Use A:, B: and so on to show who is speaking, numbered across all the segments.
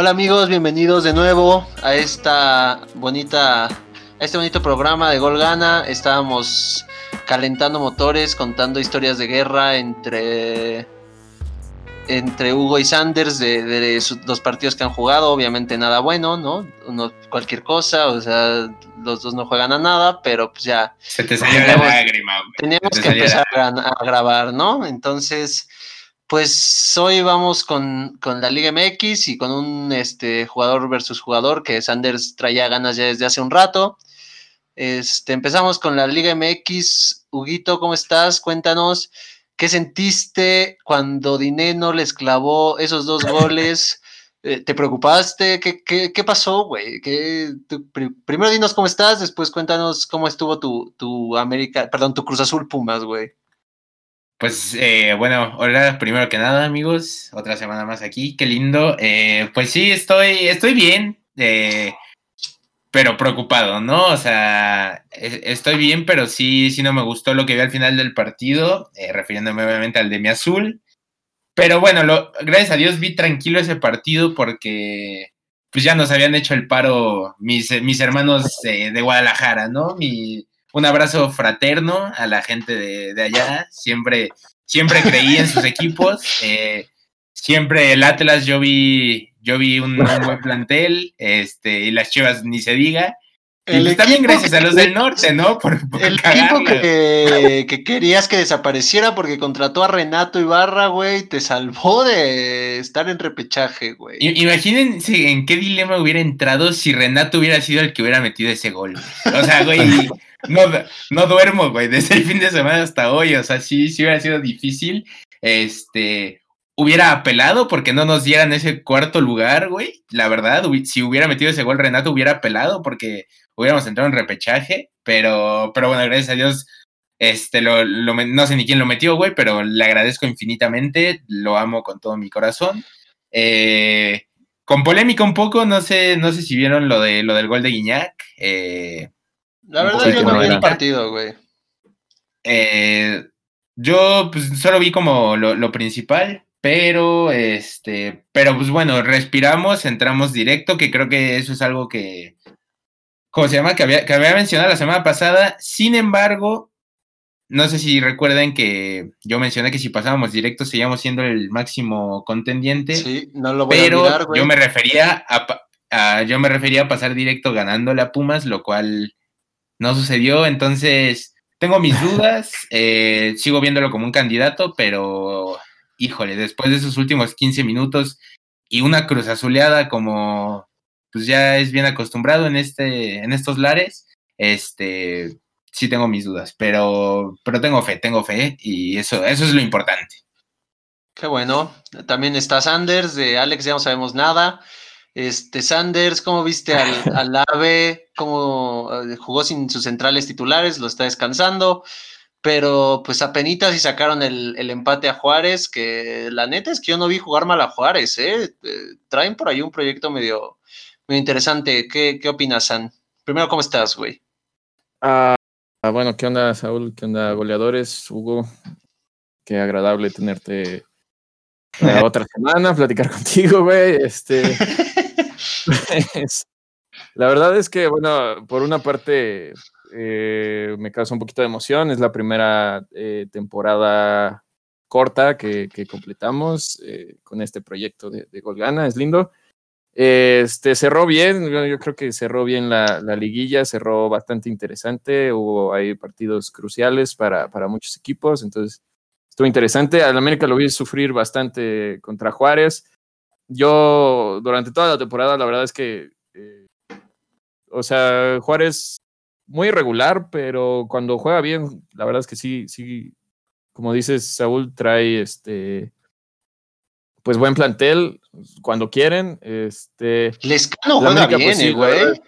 A: Hola amigos, bienvenidos de nuevo a esta bonita, a este bonito programa de Gol Gana. Estábamos calentando motores, contando historias de guerra entre entre Hugo y Sanders de, los partidos que han jugado, obviamente nada bueno, ¿no? cualquier cosa, o sea, los dos no juegan a nada, pero pues ya.
B: Se te salió la lágrima,
A: Teníamos que empezar a, grabar, ¿no? Entonces, pues hoy vamos con, la Liga MX y con un este, jugador versus jugador que Sanders traía ganas ya desde hace un rato. Este, empezamos con la Liga MX. Huguito, ¿cómo estás? Cuéntanos. ¿Qué sentiste cuando Dineno les clavó esos dos goles? Eh, ¿Te preocupaste? ¿Qué, qué, pasó, güey? primero dinos cómo estás, después cuéntanos cómo estuvo tu, tu América, perdón, tu Cruz Azul Pumas, güey.
B: Pues eh, bueno, hola, primero que nada, amigos, otra semana más aquí, qué lindo. Eh, pues sí, estoy, estoy bien. Eh, pero preocupado, ¿no? O sea, estoy bien, pero sí, sí no me gustó lo que vi al final del partido, eh, refiriéndome obviamente al de mi azul. Pero bueno, lo, gracias a Dios vi tranquilo ese partido porque pues ya nos habían hecho el paro mis, mis hermanos de Guadalajara, ¿no? Mi, un abrazo fraterno a la gente de, de allá, siempre, siempre creí en sus equipos. Eh, siempre el Atlas yo vi, yo vi un, buen plantel, este, y las Chivas ni se diga. Y pues también gracias a los del norte, ¿no?
A: Por, el equipo que, que, querías que desapareciera porque contrató a Renato Ibarra, güey, te salvó de estar en repechaje, güey.
B: Imagínense en qué dilema hubiera entrado si Renato hubiera sido el que hubiera metido ese gol. O sea, güey, no, no duermo, güey, desde el fin de semana hasta hoy. O sea, sí, sí hubiera sido difícil. Este, hubiera apelado porque no nos dieran ese cuarto lugar, güey. La verdad, si hubiera metido ese gol Renato, hubiera apelado porque hubiéramos entrado en repechaje. Pero, pero bueno, gracias a Dios, este, lo, no sé ni quién lo metió, güey, pero le agradezco infinitamente. Lo amo con todo mi corazón. Eh, con polémica un poco, no sé, no sé si vieron lo de lo del gol de Guiñac.
A: Eh, la verdad, yo no vi el partido, güey.
B: Eh, yo pues solo vi como lo, lo principal. Pero, este, pero pues bueno, respiramos, entramos directo, que creo que eso es algo que, ¿cómo se llama? Que había, que había mencionado la semana pasada. Sin embargo, no sé si recuerden que yo mencioné que si pasábamos directo seguíamos siendo el máximo contendiente.
A: Sí, no lo
B: voy pero a yo me refería a, yo me refería a pasar directo ganándole a Pumas, lo cual no sucedió. Entonces, tengo mis dudas, eh, sigo viéndolo como un candidato, pero híjole, después de esos últimos 15 minutos y una cruz azuleada como pues ya es bien acostumbrado en este en estos lares, este sí tengo mis dudas, pero pero tengo fe, tengo fe y eso eso es lo importante.
A: Qué bueno. También está Sanders, de Alex ya no sabemos nada. Este Sanders, ¿cómo viste al, al AVE? ¿Cómo eh, jugó sin sus centrales titulares? Lo está descansando pero pues apenitas y sacaron el, empate a Juárez, que la neta es que yo no vi jugar mal a Juárez, ¿eh? eh traen por ahí un proyecto medio, medio interesante. ¿Qué, qué opinas, San? Primero, ¿cómo estás, güey?
C: Ah, ah, bueno, ¿qué onda, Saúl? ¿Qué onda, goleadores? Hugo, qué agradable tenerte otra semana, platicar contigo, güey. Este, pues, la verdad es que, bueno, por una parte, eh, me causa un poquito de emoción. Es la primera eh, temporada corta que, completamos eh, con este proyecto de, de Golgana. Es lindo. Este cerró bien, yo creo que cerró bien la, liguilla, cerró bastante interesante. Hubo ahí partidos cruciales para, para muchos equipos, entonces estuvo interesante. Al América lo vi sufrir bastante contra Juárez. Yo durante toda la temporada, la verdad es que, o sea, Juárez muy irregular, pero cuando juega bien, la verdad es que sí, sí, como dices, Saúl trae este pues buen plantel cuando quieren. Este
A: Lescano juega bien, eh, güey.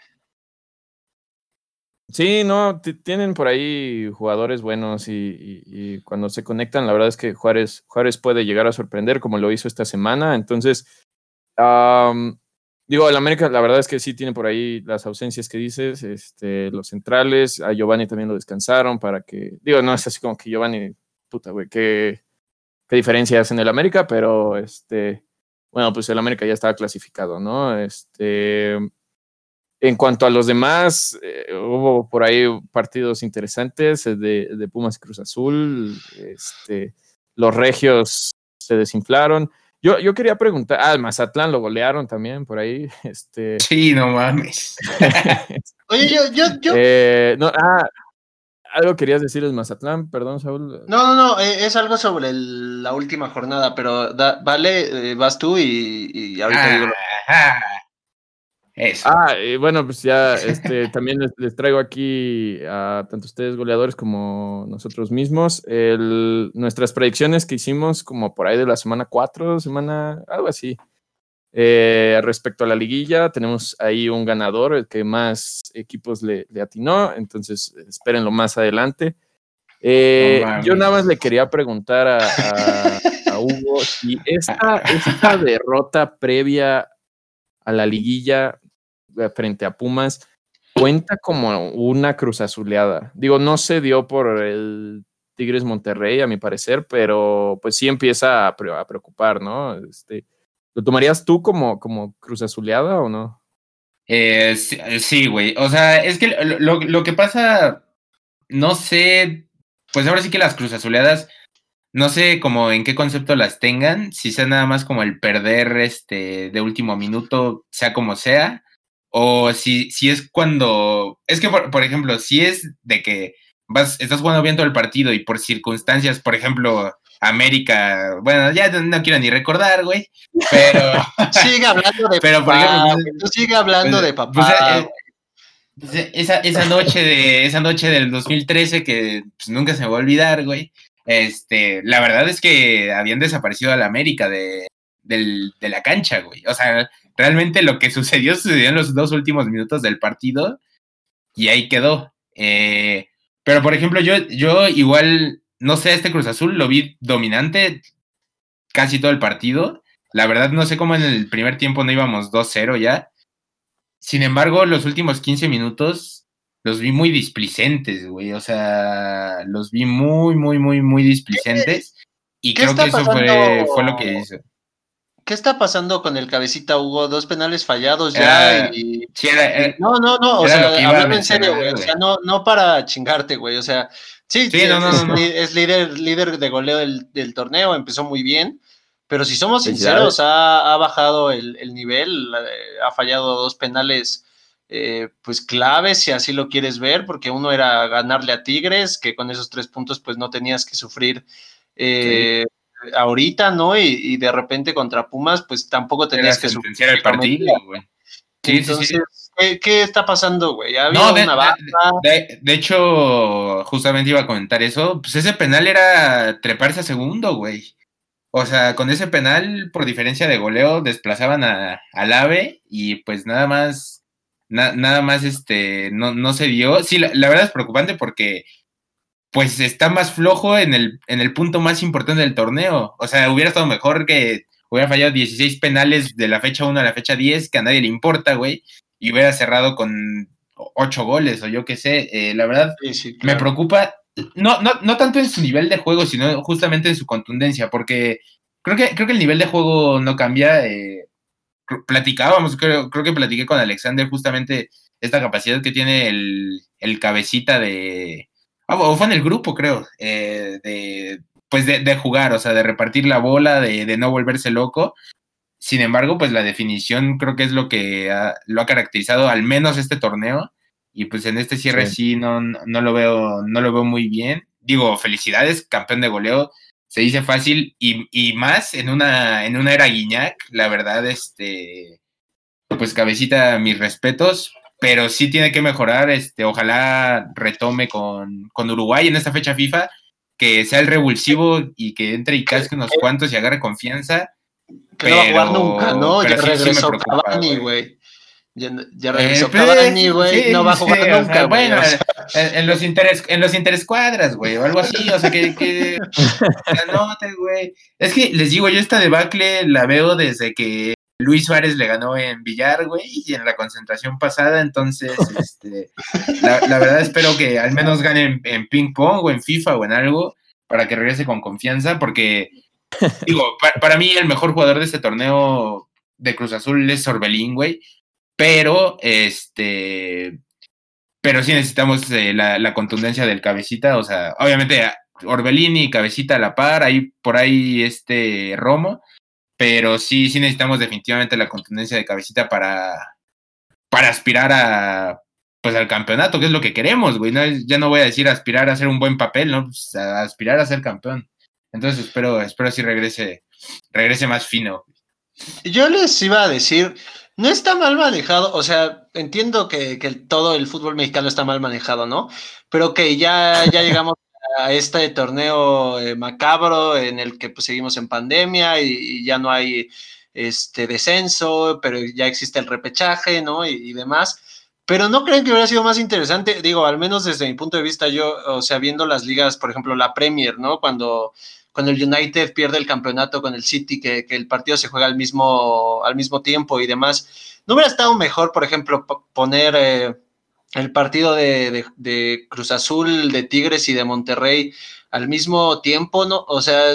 C: Sí, no, tienen por ahí jugadores buenos y, cuando se conectan, la verdad es que Juárez, Juárez puede llegar a sorprender como lo hizo esta semana. Entonces, Digo, el América, la verdad es que sí tiene por ahí las ausencias que dices, este, los centrales, a Giovanni también lo descansaron para que, digo, no es así como que Giovanni, puta, güey, qué, qué diferencia en el América, pero este, bueno, pues el América ya estaba clasificado, ¿no? Este, en cuanto a los demás, eh, hubo por ahí partidos interesantes de, de Pumas Cruz Azul, este, los regios se desinflaron. Yo, yo quería preguntar, ah, Mazatlán lo golearon también por ahí. Este...
B: Sí, no mames.
A: Oye, yo, yo, yo.
C: Eh, no, ah, algo querías decir el Mazatlán, perdón, Saúl.
A: No, no, no, eh, es algo sobre el, la última jornada, pero da, vale, eh, vas tú y, y ahorita
B: Ah,
A: digo. lo-
B: ah, eso.
C: Ah, y bueno, pues ya este, también les, les traigo aquí a tanto ustedes goleadores como nosotros mismos el- nuestras predicciones que hicimos como por ahí de la semana 4, semana, algo así. Eh, respecto a la liguilla, tenemos ahí un ganador, el que más equipos le, le atinó, entonces espérenlo más adelante. Eh, yo nada más le quería preguntar a, a- a Hugo si esta, esta derrota previa a la liguilla eh, frente a Pumas cuenta como una cruz azuleada. Digo, no se dio por el Tigres Monterrey, a mi parecer, pero pues sí empieza a, a preocupar, ¿no? Este, ¿Lo tomarías tú como, como cruz azuleada o no?
B: Eh, sí, eh, güey. O sea, es que lo, lo- lo que pasa, no sé, pues ahora sí que las cruz azuleadas, no sé como en qué concepto las tengan, si sea nada más como el perder este de último minuto, sea como sea, o si, si es cuando, es que por, por ejemplo, si es de que vas, estás jugando bien todo el partido y por circunstancias, por ejemplo, América, bueno, ya no, quiero ni recordar, güey, pero...
A: Sigue hablando de
B: Pero, por
A: papá,
B: ejemplo,
A: tú sigue hablando
B: Pues,
A: de
B: pues,
A: papá.
B: eh, pues, eh, esa, esa noche de esa noche del 2013 que pues, nunca se me va a olvidar, güey. Este, la verdad es que habían desaparecido a la América de, del- de la cancha, güey. O sea, realmente lo que sucedió sucedió en los dos últimos minutos del partido y ahí quedó. Eh, pero por ejemplo, yo, yo igual, no sé, este Cruz Azul lo vi dominante casi todo el partido. La verdad, no sé cómo en el primer tiempo no íbamos 2-0 ya. Sin embargo, los últimos 15 minutos los vi muy displicentes, güey. O sea, los vi muy, muy, muy, muy displicentes. Y creo que eso fue, lo que hizo.
A: ¿Qué está pasando con el cabecita Hugo? Dos penales fallados ya
B: Ah,
A: y...
B: Sí, era- era-
A: No, no, no, o sea, hablando en serio, güey, o sea, no, no para chingarte, güey, o sea, sí,
B: Sí, no,
A: es,
B: no, no.
A: li- es líder, líder de goleo del, del torneo, empezó muy bien, pero si somos sinceros, ha, ha bajado el, el nivel, ha fallado dos penales, eh, pues claves, si así lo quieres ver, porque uno era ganarle a Tigres, que con esos tres puntos, pues no tenías que sufrir eh, ahorita, ¿no? Y, y de repente contra Pumas, pues tampoco
B: era
A: tenías que sufrir.
B: el partido, güey. Sí, sí,
A: Entonces,
B: sí.
A: ¿Qué, qué está pasando, güey? ¿Ha habido
B: No, de,
A: una
B: de-
A: baja?
B: de- de hecho, justamente iba a comentar eso. Pues ese penal era treparse a segundo, güey. O sea, con ese penal, por diferencia de goleo, desplazaban a, al AVE y pues nada más, na- nada más, este, no, no se dio. Sí, la, la verdad es preocupante porque pues está más flojo en el, en el punto más importante del torneo. O sea, hubiera estado mejor que hubiera fallado 16 penales de la fecha 1 a la fecha 10, que a nadie le importa, güey, y hubiera cerrado con 8 goles o yo qué sé. Eh, la verdad,
A: Sí, sí,
B: me preocupa, no, no, no tanto en su nivel de juego, sino justamente en su contundencia, porque creo que, creo que el nivel de juego no cambia. eh, platicábamos, creo, creo que platiqué con Alexander justamente esta capacidad que tiene el, el cabecita de... ah, o fue en el grupo, creo, eh, de, pues de, de jugar, o sea, de repartir la bola, de, de no volverse loco. Sin embargo, pues la definición creo que es lo que ha- lo ha caracterizado al menos este torneo. Y pues en este cierre sí,
C: Sí.
B: no, no lo veo, no lo veo muy bien. Digo, felicidades, campeón de goleo. Se dice fácil y, y más en una, en una era Guiñac, la verdad, este, pues cabecita, mis respetos, pero sí tiene que mejorar, este, ojalá retome con, con Uruguay en esta fecha FIFA, que sea el revulsivo y que entre y casque unos cuantos y agarre confianza.
A: Que no va a jugar nunca, ¿no?
B: pero
A: Ya
B: sí- sí
A: regresó
B: preocupa,
A: Cavani,
B: güey.
A: Ya, ya regresó
B: Eh, pues,
A: Cavani, güey.
B: sí,
A: no va a jugar
B: sí, o
A: nunca,
B: sea,
A: güey.
B: Bueno,
A: o sea,
B: en, en los interes, en los interescuadras, güey, o algo así, o sea, que, que güey. Es que les digo, yo esta debacle la veo desde que Luis Suárez le ganó en Villar, güey, y en la concentración pasada, entonces, este, la, la verdad espero que al menos gane en, en ping pong o en FIFA o en algo, para que regrese con confianza, porque digo, para, mí el mejor jugador de este torneo de Cruz Azul es Orbelín, güey. Pero, este, pero sí necesitamos eh, la, contundencia del cabecita. O sea, obviamente Orbelín y cabecita a la par, ahí por ahí este Romo. Pero sí, sí necesitamos definitivamente la contundencia de cabecita para, para aspirar a, pues al campeonato, que es lo que queremos, güey. ya no voy a decir aspirar a hacer un buen papel, ¿no? Pues, aspirar a ser campeón. Entonces espero, espero si regrese, regrese más fino.
A: Yo les iba a decir, no está mal manejado, o sea, entiendo que, todo el fútbol mexicano está mal manejado, ¿no? Pero que ya, ya llegamos a este torneo eh, macabro en el que pues, seguimos en pandemia y, ya no hay este descenso, pero ya existe el repechaje, ¿no? y demás. Pero no creen que hubiera sido más interesante, digo, al menos desde mi punto de vista, yo, o sea, viendo las ligas, por ejemplo, la Premier, ¿no? Cuando, cuando el United pierde el campeonato con el City, que, el partido se juega al mismo, al mismo tiempo y demás, ¿no hubiera estado mejor, por ejemplo, poner eh, el partido de, de Cruz Azul, de Tigres y de Monterrey al mismo tiempo, ¿no? O sea,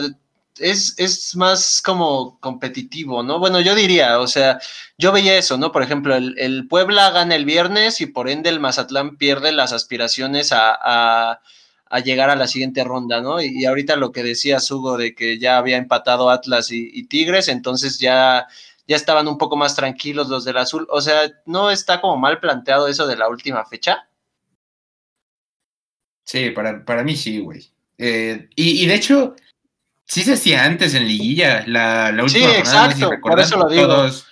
A: es, más como competitivo, ¿no? Bueno, yo diría, o sea, yo veía eso, ¿no? Por ejemplo, el, Puebla gana el viernes y por ende el Mazatlán pierde las aspiraciones a, llegar a la siguiente ronda, ¿no? Y, ahorita lo que decía Hugo de que ya había empatado Atlas y, Tigres, entonces ya, ya estaban un poco más tranquilos los del azul. O sea, ¿no está como mal planteado eso de la última fecha?
B: Sí, para, para mí sí, güey. Eh, y, y de hecho, Sí se hacía antes en liguilla, la, la última
A: sí, exacto, por eso lo digo.
B: Todos,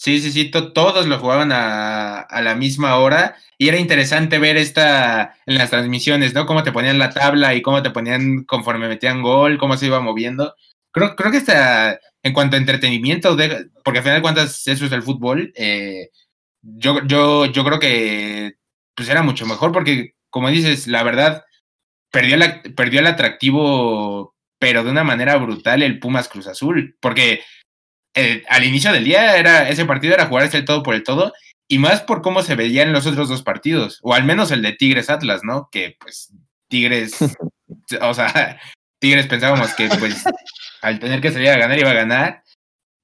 B: sí, sí, sí, todos lo jugaban a, a, la misma hora y era interesante ver esta en las transmisiones, ¿no? Cómo te ponían la tabla y cómo te ponían conforme metían gol, cómo se iba moviendo. Creo, creo que está en cuanto a entretenimiento, porque al final de cuentas eso es el fútbol, eh, yo, yo, yo creo que pues era mucho mejor porque, como dices, la verdad, perdió, la, perdió el atractivo pero de una manera brutal el Pumas Cruz Azul, porque al inicio del día era, ese partido era jugarse el todo por el todo, y más por cómo se veían los otros dos partidos, o al menos el de Tigres Atlas, ¿no? Que pues Tigres, o sea, Tigres pensábamos que pues al tener que salir a ganar iba a ganar,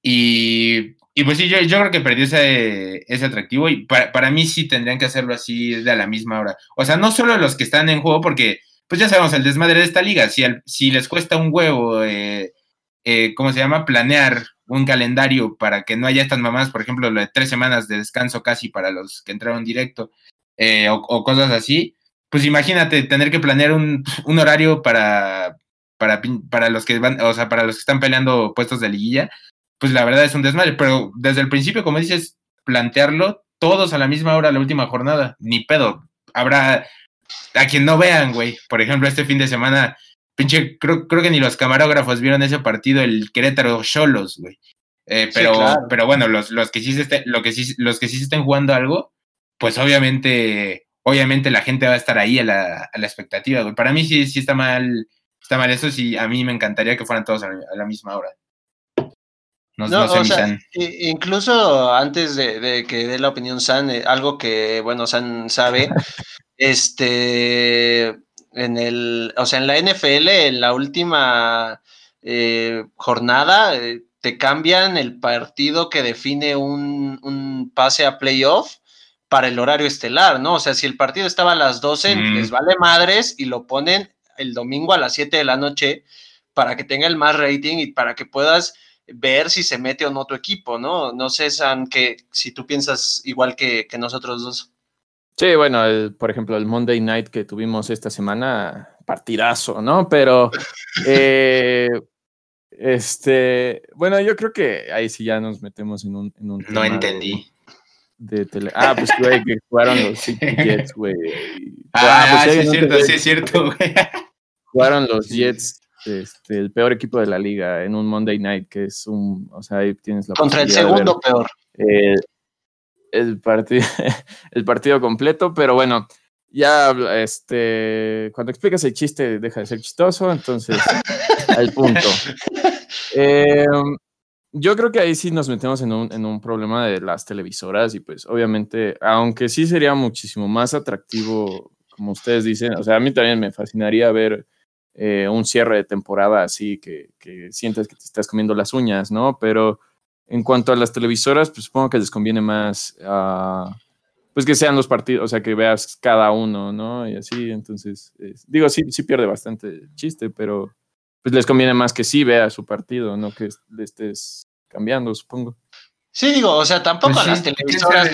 B: y, y pues sí, yo, yo creo que perdió ese, ese atractivo, y para, para mí sí tendrían que hacerlo así de a la misma hora. O sea, no solo los que están en juego, porque pues ya sabemos el desmadre de esta liga. Si, si les cuesta un huevo, eh, eh, ¿cómo se llama? Planear un calendario para que no haya estas mamás, por ejemplo, lo de tres semanas de descanso casi para los que entraron directo eh, o, cosas así. Pues imagínate tener que planear un, un horario para, para, para, los que van, o sea, para los que están peleando puestos de liguilla. Pues la verdad es un desmadre, pero desde el principio, como dices, plantearlo todos a la misma hora la última jornada, ni pedo. Habrá a quien no vean, güey. Por ejemplo, este fin de semana, pinche, creo, creo que ni los camarógrafos vieron ese partido, el Querétaro Cholos, güey. Eh, pero, pero bueno, los, los, que sí se estén, lo que sí, los que sí se estén jugando algo, pues obviamente, obviamente la gente va a estar ahí a la, a la expectativa, güey. Para mí sí, sí está mal, está mal eso, sí, a mí me encantaría que fueran todos a la, misma hora.
A: No, no, o sea, incluso antes de, de, que dé la opinión San, eh, algo que, bueno, San sabe, Este, en el, o sea, en la NFL, en la última eh, jornada, eh, te cambian el partido que define un, pase a playoff para el horario estelar, ¿no? O sea, si el partido estaba a las 12, les vale madres y lo ponen el domingo a las 7 de la noche para que tenga el más rating y para que puedas ver si se mete o no tu equipo, ¿no? No sé, San, que si tú piensas igual que, que nosotros dos.
C: Sí, bueno, por ejemplo, el Monday Night que tuvimos esta semana, partidazo, ¿no? Pero, eh, este, bueno, yo creo que ahí sí ya nos metemos en un... En un
B: no entendí.
C: De tele... Ah, pues, güey, que jugaron los Jets, güey.
B: Ah, pues, sí, es cierto, sí, es cierto, güey.
C: Jugaron los Jets, este, el peor equipo de la liga, en un Monday Night, que es un, o sea, ahí tienes la
A: Contra el segundo peor.
C: Eh, el, partido, el partido completo, pero bueno, ya este, cuando explicas el chiste deja de ser chistoso, entonces al punto. Em, yo creo que ahí sí nos metemos en un, en un problema de las televisoras y pues obviamente, aunque sí sería muchísimo más atractivo, como ustedes dicen, o sea, a mí también me fascinaría ver eh, un cierre de temporada así que, que, sientes que te estás comiendo las uñas, ¿no? Pero en cuanto a las televisoras, pues supongo que les conviene más, uh, pues que sean los partidos, o sea, que veas cada uno, ¿no? Y así, entonces, digo, sí, sí pierde bastante chiste, pero pues les conviene más que sí vea su partido, no que le estés cambiando, supongo.
A: Sí, digo, o sea, tampoco pues a las televisoras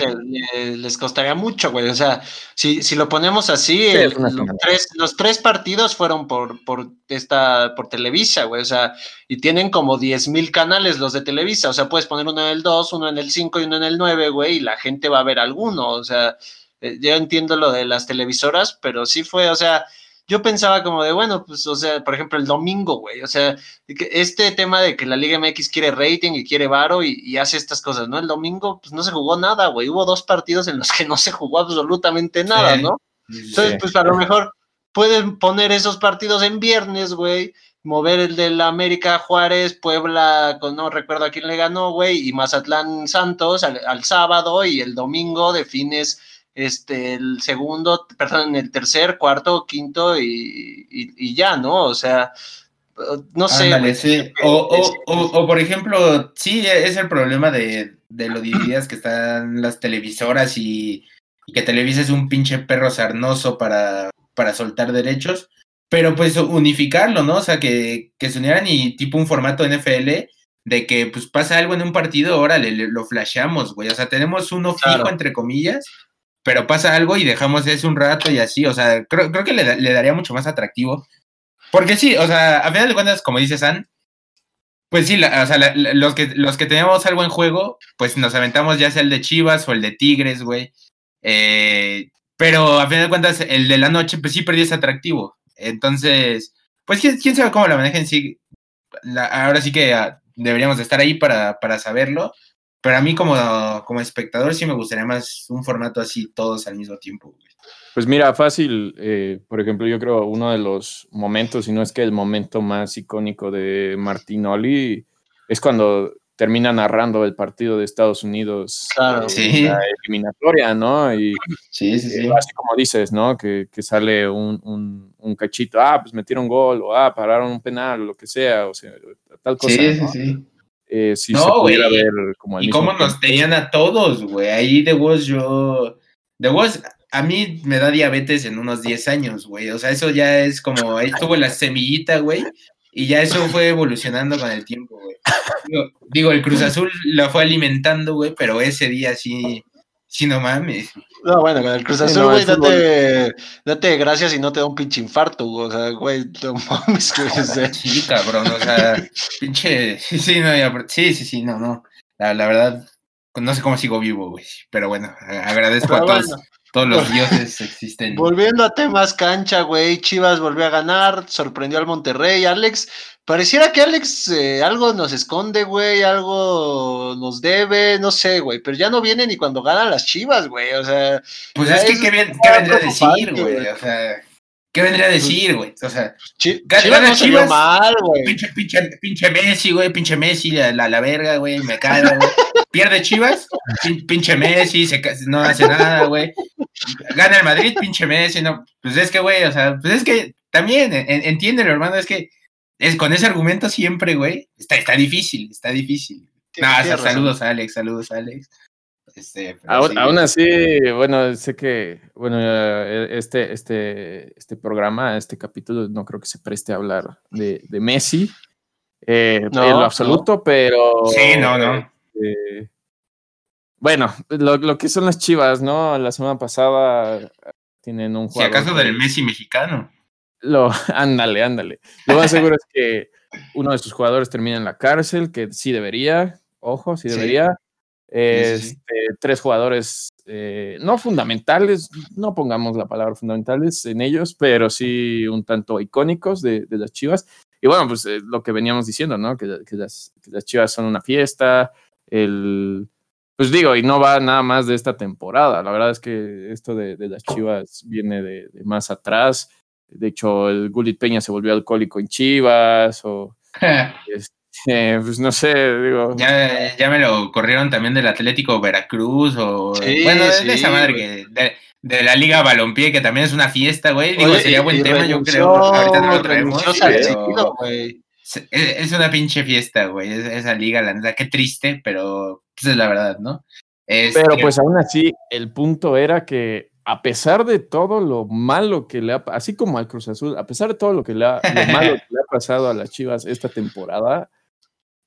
A: les, costaría mucho, güey. O sea, si, si lo ponemos así, los, tres, los, tres, partidos fueron por, por, esta, por Televisa, güey. O sea, y tienen como 10 mil canales los de Televisa. O sea, puedes poner uno en el 2, uno en el 5 y uno en el 9, güey, y la gente va a ver alguno. O sea, eh, yo entiendo lo de las televisoras, pero sí fue, o sea, yo pensaba como de, bueno, pues, o sea, por ejemplo, el domingo, güey, o sea, este tema de que la Liga MX quiere rating y quiere varo y, hace estas cosas, ¿no? El domingo, pues no se jugó nada, güey, hubo dos partidos en los que no se jugó absolutamente nada, ¿no? Entonces, pues a lo mejor pueden poner esos partidos en viernes, güey, mover el de la América Juárez, Puebla, no recuerdo a quién le ganó, güey, y Mazatlán Santos al, al sábado y el domingo defines este, el segundo, perdón, el tercer, cuarto, quinto y, ya, ¿no? O sea, no sé.
B: O, por ejemplo, sí, es el problema de, lo divididas que están las televisoras y, que Televisa es un pinche perro sarnoso para, para soltar derechos, pero pues unificarlo, ¿no? O sea, que, que se unieran y tipo un formato NFL de que pues pasa algo en un partido, órale, lo flasheamos, güey. O sea, tenemos uno fijo, entre comillas, pero pasa algo y dejamos eso un rato y así, o sea, creo, creo que le, daría mucho más atractivo. Porque sí, o sea, a final de cuentas, como dice San, pues sí, o sea, los, que, los que teníamos algo en juego, pues nos aventamos ya sea el de Chivas o el de Tigres, güey. Eh, pero a final de cuentas, el de la noche, pues sí perdió ese atractivo. Entonces, pues quién, quién sabe cómo la manejen, sí. ahora sí que ah, deberíamos de estar ahí para, para saberlo. Pero a mí como, como espectador sí me gustaría más un formato así todos al mismo tiempo.
C: Pues mira, fácil, eh, por ejemplo, yo creo uno de los momentos, si no es que el momento más icónico de Martinoli, es cuando termina narrando el partido de Estados Unidos
A: claro,
C: sí. la eliminatoria, ¿no? Y
B: sí, sí, sí.
C: así como dices, ¿no? Que, que sale un, un, un, cachito, ah, pues metieron gol, o ah, pararon un penal, o lo que sea, o sea, tal cosa.
B: Sí, sí, sí.
C: Eh, si no, güey.
B: y cómo nos tenían a todos, güey. Ahí de vos yo. De vos, a mí me da diabetes en unos 10 años, güey. O sea, eso ya es como. Ahí estuvo la semillita, güey. Y ya eso fue evolucionando con el tiempo, güey. Digo, el Cruz Azul lo fue alimentando, güey, pero ese día sí. Sí, no mames.
A: No, bueno, con el Cruz Azul, güey, date, date, gracias y no te da un pinche infarto, güey. O sea, güey, no mames, que
B: Sí, cabrón, o sea, pinche. Sí, sí, no, sí, sí, sí, no, no. La, la, verdad, no sé cómo sigo vivo, güey. Pero bueno, agradezco a todos. Todos los dioses existen.
A: Volviendo a temas cancha, güey. Chivas volvió a ganar, sorprendió al Monterrey. Alex, Pareciera que Alex eh, algo nos esconde, güey, algo nos debe, no sé, güey, pero ya no viene ni cuando ganan las chivas, güey, o sea.
B: Pues es que, ¿qué, vendría a decir, güey? O sea, ¿qué vendría a pues, decir, güey? O sea,
A: Chivas no chivas, mal, güey.
B: Pinche, pinche, pinche Messi, güey, pinche Messi, la, la, verga, güey, me cae, güey. Pierde Chivas, pinche Messi, se, no hace nada, güey. Gana el Madrid, pinche Messi, no. Pues es que, güey, o sea, pues es que también, entiéndelo, hermano, es que es, con ese argumento siempre, güey, está, está difícil, está difícil. No, saludos a Alex, saludos a Alex.
C: Este, aún, así, bueno, sé que, bueno, e, este, este, este programa, este capítulo, no creo que se preste a hablar de, de Messi eh, en lo absoluto, pero.
B: Sí, no, no.
C: Eh, bueno, lo, lo, que son las chivas, ¿no? La semana pasada tienen un
B: juego. Si acaso del Messi mexicano.
C: Lo, ándale, ándale. Lo más seguro es que uno de sus jugadores termina en la cárcel, que sí debería, ojo, sí debería. Este, tres jugadores eh, no fundamentales, no pongamos la palabra fundamentales en ellos, pero sí un tanto icónicos de, las Chivas. Y bueno, pues eh, lo que veníamos diciendo, ¿no? Que, las, Chivas son una fiesta, el, pues digo, y no va nada más de esta temporada. La verdad es que esto de, las Chivas viene de, más atrás. De hecho, el Gulit Peña se volvió alcohólico en Chivas, o este, pues no sé, digo.
B: Ya, ya me lo corrieron también del Atlético Veracruz, o bueno, de esa madre que de, la Liga Balompié, que también es una fiesta, güey. Digo, sería buen tema, yo creo. Ahorita no lo traemos. es, una pinche fiesta, güey. Esa liga, la neta, qué triste, pero pues es la verdad, ¿no?
C: pero pues aún así, el punto era que a pesar de todo lo malo que le ha, así como al Cruz Azul, a pesar de todo lo que le ha, lo malo que le ha pasado a las Chivas esta temporada,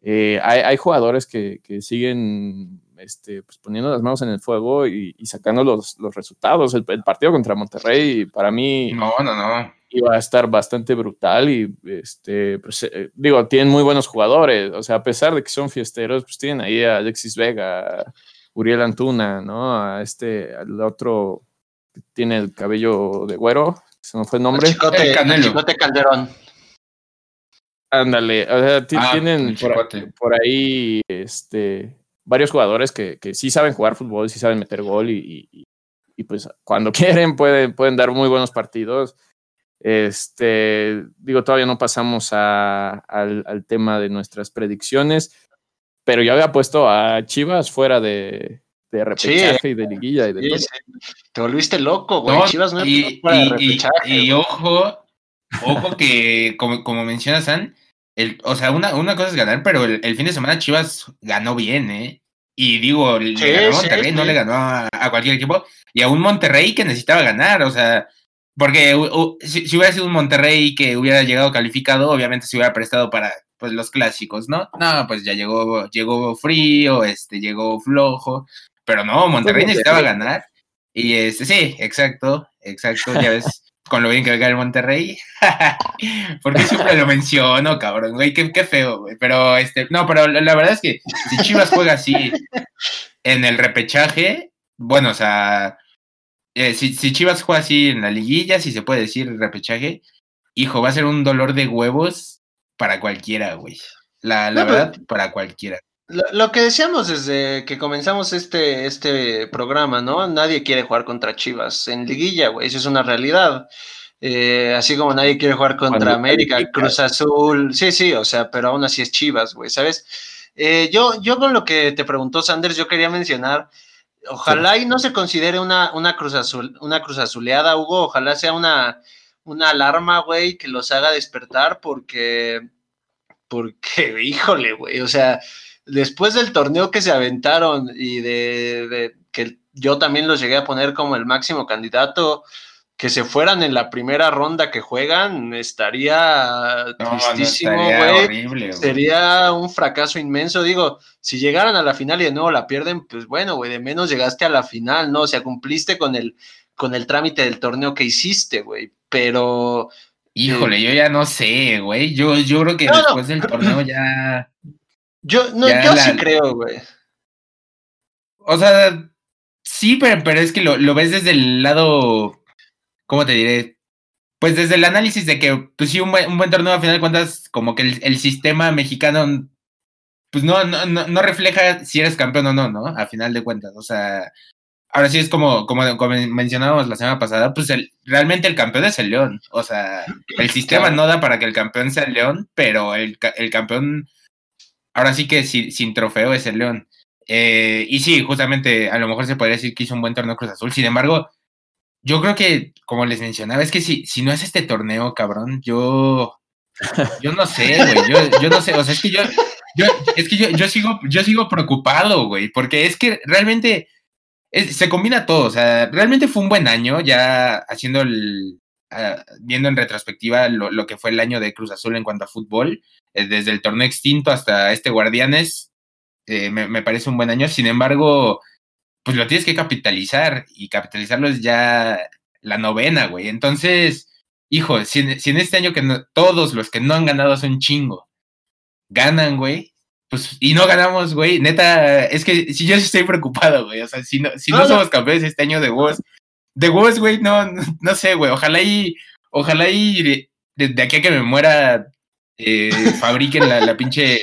C: eh, hay, jugadores que, siguen este, pues, poniendo las manos en el fuego y, sacando los, resultados. El, partido contra Monterrey, para mí,
B: no, no, no.
C: iba a estar bastante brutal y, este, pues, eh, digo, tienen muy buenos jugadores. O sea, a pesar de que son fiesteros, pues tienen ahí a Alexis Vega, Uriel Antuna, ¿no? A este, al otro que tiene el cabello de güero, se me fue el nombre.
A: Chicote, Chicote Calderón.
C: Ándale, o sea, ah, tienen por, ahí este, varios jugadores que, que, sí saben jugar fútbol, sí saben meter gol y, y, pues cuando quieren pueden, pueden dar muy buenos partidos. Este, digo, todavía no pasamos a, al, al, tema de nuestras predicciones, pero yo había puesto a Chivas fuera de, de repechaje y de liguilla. Y de
A: Te volviste loco, güey. Chivas no
B: y, de repechaje. Y, ojo, ojo que, como, como mencionas, San, el, o sea, una, una cosa es ganar, pero el, fin de semana Chivas ganó bien, ¿eh? Y digo, le ganó a Monterrey, no le ganó a, cualquier equipo, y a un Monterrey que necesitaba ganar, o sea, porque si, hubiera sido un Monterrey que hubiera llegado calificado, obviamente se hubiera prestado para pues los clásicos, ¿no? No, pues ya llegó, llegó frío, este, llegó flojo, pero no, Monterrey necesitaba ganar. Y este, sí, exacto, exacto, ya ves con lo bien que venga el Monterrey. Porque siempre lo menciono, cabrón, güey, qué, feo, güey. Pero este, no, pero la, verdad es que si Chivas juega así en el repechaje, bueno, o sea, eh, si, Chivas juega así en la liguilla, si se puede decir repechaje, hijo, va a ser un dolor de huevos para cualquiera, güey. La, la verdad, para cualquiera.
A: Lo, que decíamos desde que comenzamos este, este programa, ¿no? Nadie quiere jugar contra Chivas en liguilla, güey, eso es una realidad. Eh, así como nadie quiere jugar contra América, Cruz Azul, sí, sí, o sea, pero aún así es Chivas, güey, ¿sabes? Eh, yo, yo con lo que te preguntó Sanders, yo quería mencionar, ojalá y no se considere una, una Cruz Azul, una Cruz Azuleada, Hugo, ojalá sea una, una alarma, güey, que los haga despertar, porque, porque, híjole, güey, o sea, después del torneo que se aventaron y de, que yo también los llegué a poner como el máximo candidato, que se fueran en la primera ronda que juegan, estaría tristísimo, güey. Sería un fracaso inmenso. Digo, si llegaran a la final y de nuevo la pierden, pues bueno, güey, de menos llegaste a la final, ¿no? O sea, cumpliste con el, con el trámite del torneo que hiciste, güey. Pero.
B: Híjole, yo ya no sé, güey. Yo, yo creo que después del torneo ya.
A: Yo, no, yo sí creo, güey.
B: O sea, sí, pero, pero es que lo, lo, ves desde el lado, ¿cómo te diré? Pues desde el análisis de que, pues sí, un buen, un buen torneo a final de cuentas, como que el, sistema mexicano, pues no, no, no, refleja si eres campeón o no, ¿no? A final de cuentas, o sea, ahora sí es como, como, mencionábamos la semana pasada, pues el, realmente el campeón es el León, o sea, el sistema no da para que el campeón sea el León, pero el, el campeón ahora sí que sin, trofeo es el León. Eh, y sí, justamente a lo mejor se podría decir que hizo un buen torneo Cruz Azul. Sin embargo, yo creo que, como les mencionaba, es que si, si no es este torneo, cabrón, yo. Yo no sé, güey. Yo, no sé. O sea, es que yo. yo es que yo, sigo, yo sigo preocupado, güey. Porque es que realmente se combina todo. O sea, realmente fue un buen año ya haciendo el. Ah, viendo en retrospectiva lo, lo, que fue el año de Cruz Azul en cuanto a fútbol. Eh, desde el torneo extinto hasta este Guardianes, eh, me, parece un buen año. Sin embargo, pues lo tienes que capitalizar y capitalizarlo es ya la novena, güey. Entonces, hijo, si en, este año que todos los que no han ganado son chingo, ganan, güey. Pues, y no ganamos, güey. Neta, es que si yo estoy preocupado, güey. O sea, si no, si no, somos campeones este año de Woz, de Woz, güey, no, no, sé, güey. Ojalá y, ojalá y de, aquí a que me muera eh, fabriquen la, pinche.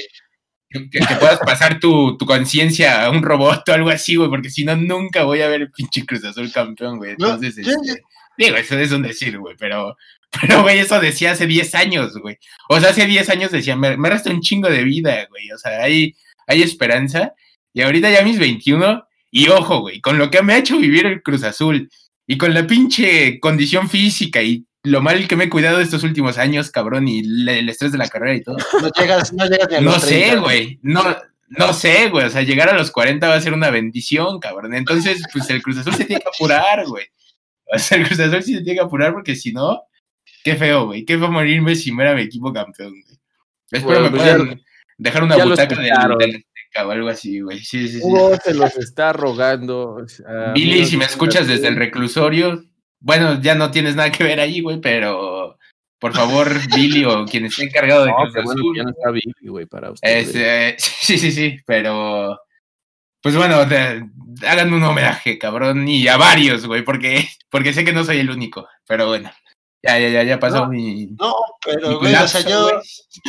B: Que, puedas pasar tu, conciencia a un robot o algo así, güey, porque si no, nunca voy a ver el pinche Cruz Azul campeón, güey. Entonces, este, digo, eso es un decir, güey, pero, pero, güey, eso decía hace 10 años, güey. O sea, hace 10 años decía, me, resta un chingo de vida, güey. O sea, hay, hay esperanza. Y ahorita ya mis 21, Y ojo, güey, con lo que me ha hecho vivir el Cruz Azul y con la pinche condición física y lo mal que me he cuidado estos últimos años, cabrón, y el estrés de la carrera y todo.
A: No llegas, no llegas ni a
B: No
A: los
B: sé,
A: 30.
B: güey. No, no sé, güey. O sea, llegar a los 40 va a ser una bendición, cabrón. Entonces, pues el Cruz Azul se tiene que apurar, güey. O sea, el Cruz Azul sí se tiene que apurar porque si no, qué feo, güey. Qué feo morirme si me era mi equipo campeón, güey. Espero
C: Bueno,
B: me
C: pues ya-
B: dejar una butaca del,
C: escucharon.
B: O algo así, güey. Sí, sí, sí.
C: Hugo se los está rogando. o sea,
B: Billy, si me escuchas desde el reclusorio, bueno, ya no tienes nada que ver ahí, güey, pero por favor, Billy o quien esté encargado de
C: No,
B: Cruz
C: bueno
B: Azul,
C: ya no está Billy, güey, para ustedes.
B: Este, sí, sí, sí, pero. Pues bueno, de- hagan un homenaje, cabrón, y a varios, güey, porque, porque sé que no soy el único, pero bueno. Ya, ya, ya, ya pasó
A: No,
B: mi.
A: No, pero,
B: mi
A: güey, o sea, yo,
B: güey.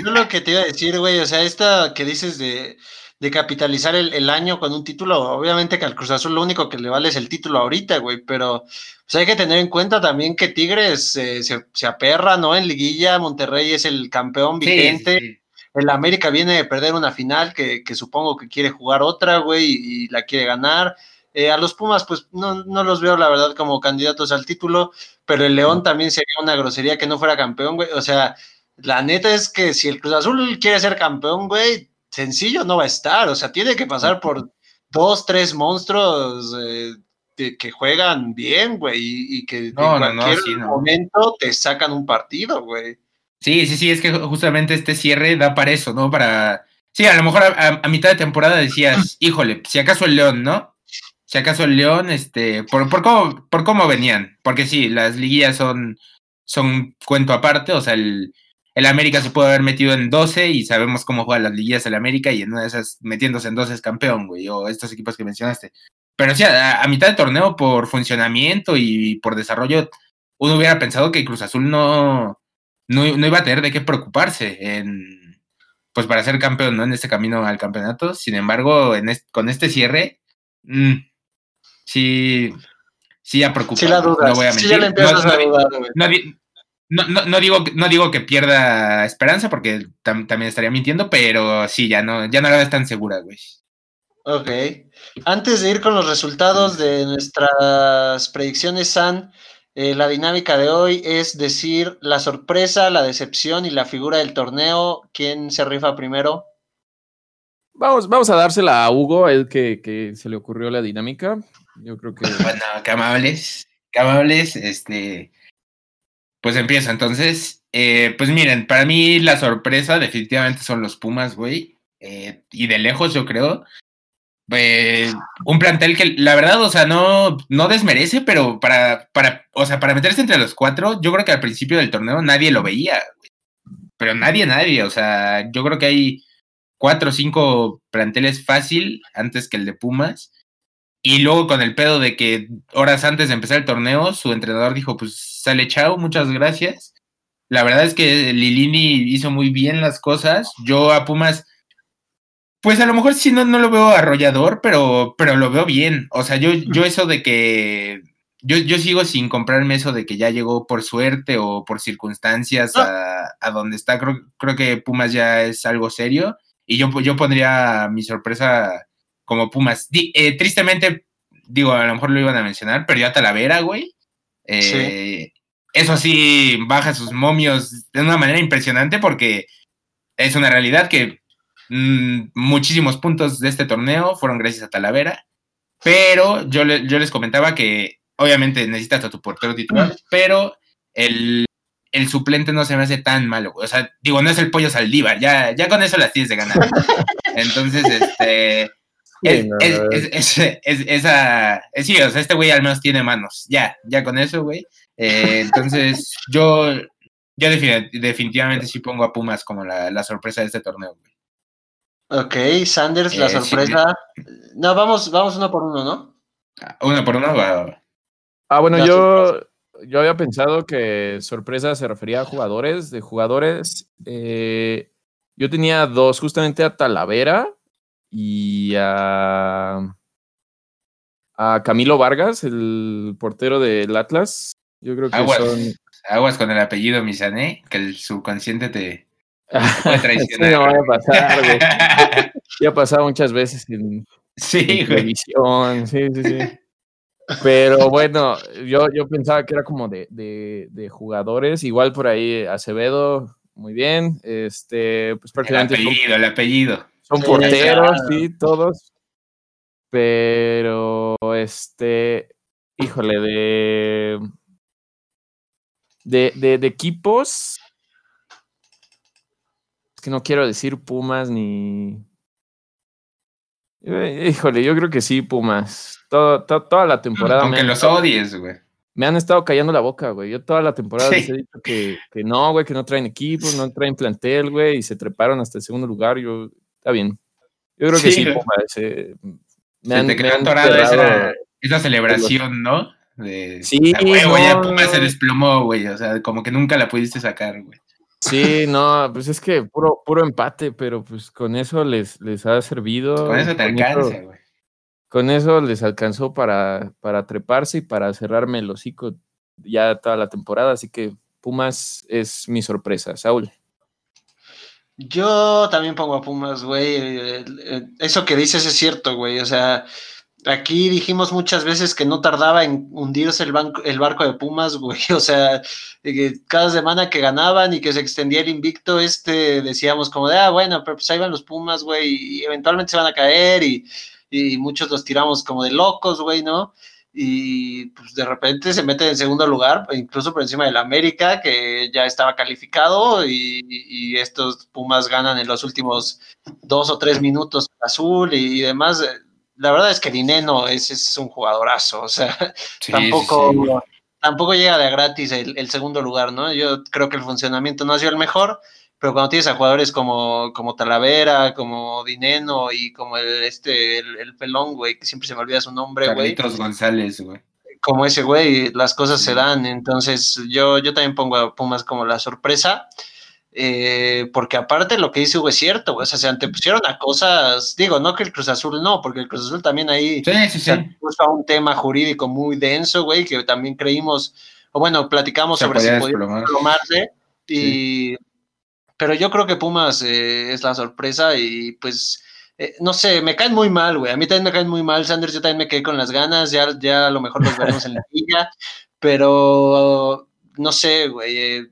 A: yo lo que te iba a decir, güey, o sea, esta que dices de, de capitalizar el, el año con un título, obviamente que al Cruz Azul lo único que le vale es el título ahorita, güey, pero pues hay que tener en cuenta también que Tigres eh, se, se aperra, ¿no? En liguilla, Monterrey es el campeón
B: Sí, sí,
A: vigente,
B: sí.
A: el América viene de perder una final que, que supongo que quiere jugar otra, güey, y, y la quiere ganar. Eh, a los Pumas, pues no, no los veo, la verdad, como candidatos al título, pero el León también sería una grosería que no fuera campeón, güey. O sea, la neta es que si el Cruz Azul quiere ser campeón, güey, sencillo no va a estar. O sea, tiene que pasar por dos, tres monstruos eh, que, que juegan bien, güey, y, y que
B: No,
A: en
B: no, no,
A: cualquier
B: sí,
A: momento te sacan un partido, güey.
B: Sí, sí, sí, es que justamente este cierre da para eso, ¿no? Para. Sí, a lo mejor a mitad de temporada decías, híjole, si acaso el León, ¿no? Si acaso el León, este, por, por, cómo, por cómo venían, porque sí, las liguillas son, son cuento aparte, o sea, el, el América se puede haber metido en 12 y sabemos cómo juegan las liguillas el América y en una de esas metiéndose en 12 es campeón, güey, o estos equipos que mencionaste. Pero sí, a, a mitad de torneo, por funcionamiento y por desarrollo, uno hubiera pensado que Cruz Azul no, no, no iba a tener de qué preocuparse en, pues para ser campeón, ¿no? En este camino al campeonato. Sin embargo, en con este cierre, mm, sí, sí ya preocupa.
A: Sí la dudas,
B: no voy a
A: sí ya le empiezas
B: No-
A: a dudar,
B: no no, no- no digo, que- no digo que pierda esperanza, porque tam- también estaría mintiendo, pero sí, ya no, ya no la ves tan segura, güey.
A: Ok. Antes de ir con los resultados de nuestras predicciones, San, eh, la dinámica de hoy es decir la sorpresa, la decepción y la figura del torneo. ¿Quién se rifa primero?
C: Vamos, vamos a dársela a Hugo, a él que, que se le ocurrió la dinámica. Yo creo que.
B: Bueno, qué amables, qué amables, este, pues empiezo entonces. Eh, pues miren, para mí la sorpresa definitivamente son los Pumas, güey, eh, y de lejos yo creo. Eh, un plantel que la verdad, o sea, no, no desmerece, pero para, para, o sea, para meterse entre los cuatro, yo creo que al principio del torneo nadie lo veía, pero nadie, nadie, o sea, yo creo que hay cuatro o cinco planteles fácil antes que el de Pumas. Y luego con el pedo de que horas antes de empezar el torneo, su entrenador dijo, pues sale chao, muchas gracias. La verdad es que Lilini hizo muy bien las cosas. Yo a Pumas, pues a lo mejor sí no, no lo veo arrollador, pero, pero lo veo bien. O sea, yo, yo eso de que... Yo, yo sigo sin comprarme eso de que ya llegó por suerte o por circunstancias a, a donde está. Creo, creo que Pumas ya es algo serio. Y yo, yo pondría mi sorpresa como Pumas. Di- eh, tristemente, digo, a lo mejor lo iban a mencionar, pero ya Talavera, güey. Eh, Eso sí, baja sus momios de una manera impresionante porque es una realidad que mm, muchísimos puntos de este torneo fueron gracias a Talavera. Pero yo, le- yo les comentaba que obviamente necesitas a tu portero titular, pero el, el suplente no se me hace tan malo. güey. O sea, digo, no es el pollo Saldívar, ya, ya con eso las tienes de ganar. Entonces, este. Es, es- esa, es- sí, o sea, este güey al menos tiene manos. Ya, ya con eso, güey. Eh, entonces, yo, yo defini- definitivamente sí pongo a Pumas como la, la sorpresa de este torneo, güey.
A: Ok, Sanders, la
B: Eh, sí.
A: sorpresa. No, vamos, vamos uno por uno, ¿no?
B: Ah, Uno por uno, va.
C: Ah, bueno,
A: La
C: yo, yo había pensado que sorpresa se refería a jugadores. De jugadores, eh, yo tenía dos, justamente a Talavera y a, a Camilo Vargas, el portero del Atlas. Yo creo que
B: Aguas,
C: son.
B: aguas con el apellido Misané, que el subconsciente te, te puede
C: Sí, no vaya a pasar, güey. Ya ha pasado muchas veces en,
B: Sí, güey.
C: televisión, sí, sí, sí. Pero bueno, yo, yo pensaba que era como de, de, de jugadores, igual por ahí Acevedo, muy bien, este, pues
B: El
C: prácticamente son-
B: apellido, el apellido.
C: son
A: Sí,
C: porteros,
A: claro.
C: sí, todos. Pero, este, híjole, de, de, de, de equipos, es que no quiero decir Pumas ni... Eh, Híjole, yo creo que sí, Pumas. Todo, to- toda la temporada
B: Aunque
C: han,
B: los odies, güey.
C: me han estado callando la boca, güey. Yo toda la temporada
B: Sí.
C: les he dicho que, que no, güey, que no traen equipo, no traen plantel, güey, y se treparon hasta el segundo lugar. Yo, está bien. Yo creo que
B: Sí.
C: Pumas. eh, me
B: Se
C: han,
B: te
C: me
B: quedó
C: han
B: atorado
C: cerrado-
B: esa, esa celebración, ¿no? De,
C: Sí,
B: "Ah, huevo, ya
C: no,
B: Puma se desplomó, güey. O sea, como que nunca la pudiste sacar, güey.
C: Sí, no, pues es que puro, puro empate, pero pues con eso les, les ha servido.
B: Con eso te alcanza, güey.
C: con eso les alcanzó para, para treparse y para cerrarme el hocico ya toda la temporada. Así que Pumas es mi sorpresa, Saúl.
A: Yo también pongo a Pumas, güey. eh, eh, Eso que dices es cierto, güey. O sea, aquí dijimos muchas veces que no tardaba en hundirse el, banco, el barco de Pumas, güey. O sea, cada semana que ganaban y que se extendía el invicto, este decíamos como de, ah, bueno, pero pues ahí van los Pumas, güey, y eventualmente se van a caer y, y muchos los tiramos como de locos, güey, ¿no? Y pues de repente se meten en segundo lugar, incluso por encima del América, que ya estaba calificado, y, y estos Pumas ganan en los últimos dos o tres minutos azul y, demás. La verdad es que Dineno es, es un jugadorazo, o sea,
B: Sí,
A: tampoco,
B: sí,
A: tampoco llega de gratis el, el segundo lugar, ¿no? Yo creo que el funcionamiento no ha sido el mejor, pero cuando tienes a jugadores como, como Talavera, como Dineno y como el, este, el, el pelón, güey, que siempre se me olvida su nombre, güey,
B: González, güey.
A: como ese güey, las cosas se dan. Entonces, yo, yo también pongo a Pumas como la sorpresa. Eh, porque aparte lo que dice Hugo es cierto, o sea, se antepusieron a cosas, digo, no que el Cruz Azul no, porque el Cruz Azul también ahí
B: Sí, sí,
A: se
B: sí.
A: a un tema jurídico muy denso, güey, que también creímos, o bueno, platicamos
B: Se
A: sobre si
B: podía
A: podía
B: desplomar.
A: desplomarse, y, pero yo creo que Pumas eh, es la sorpresa y pues, eh, no sé, me caen muy mal, güey, a mí también me caen muy mal, Sanders, yo también me quedé con las ganas, ya, ya a lo mejor los veremos en la liga, pero no sé, güey, eh,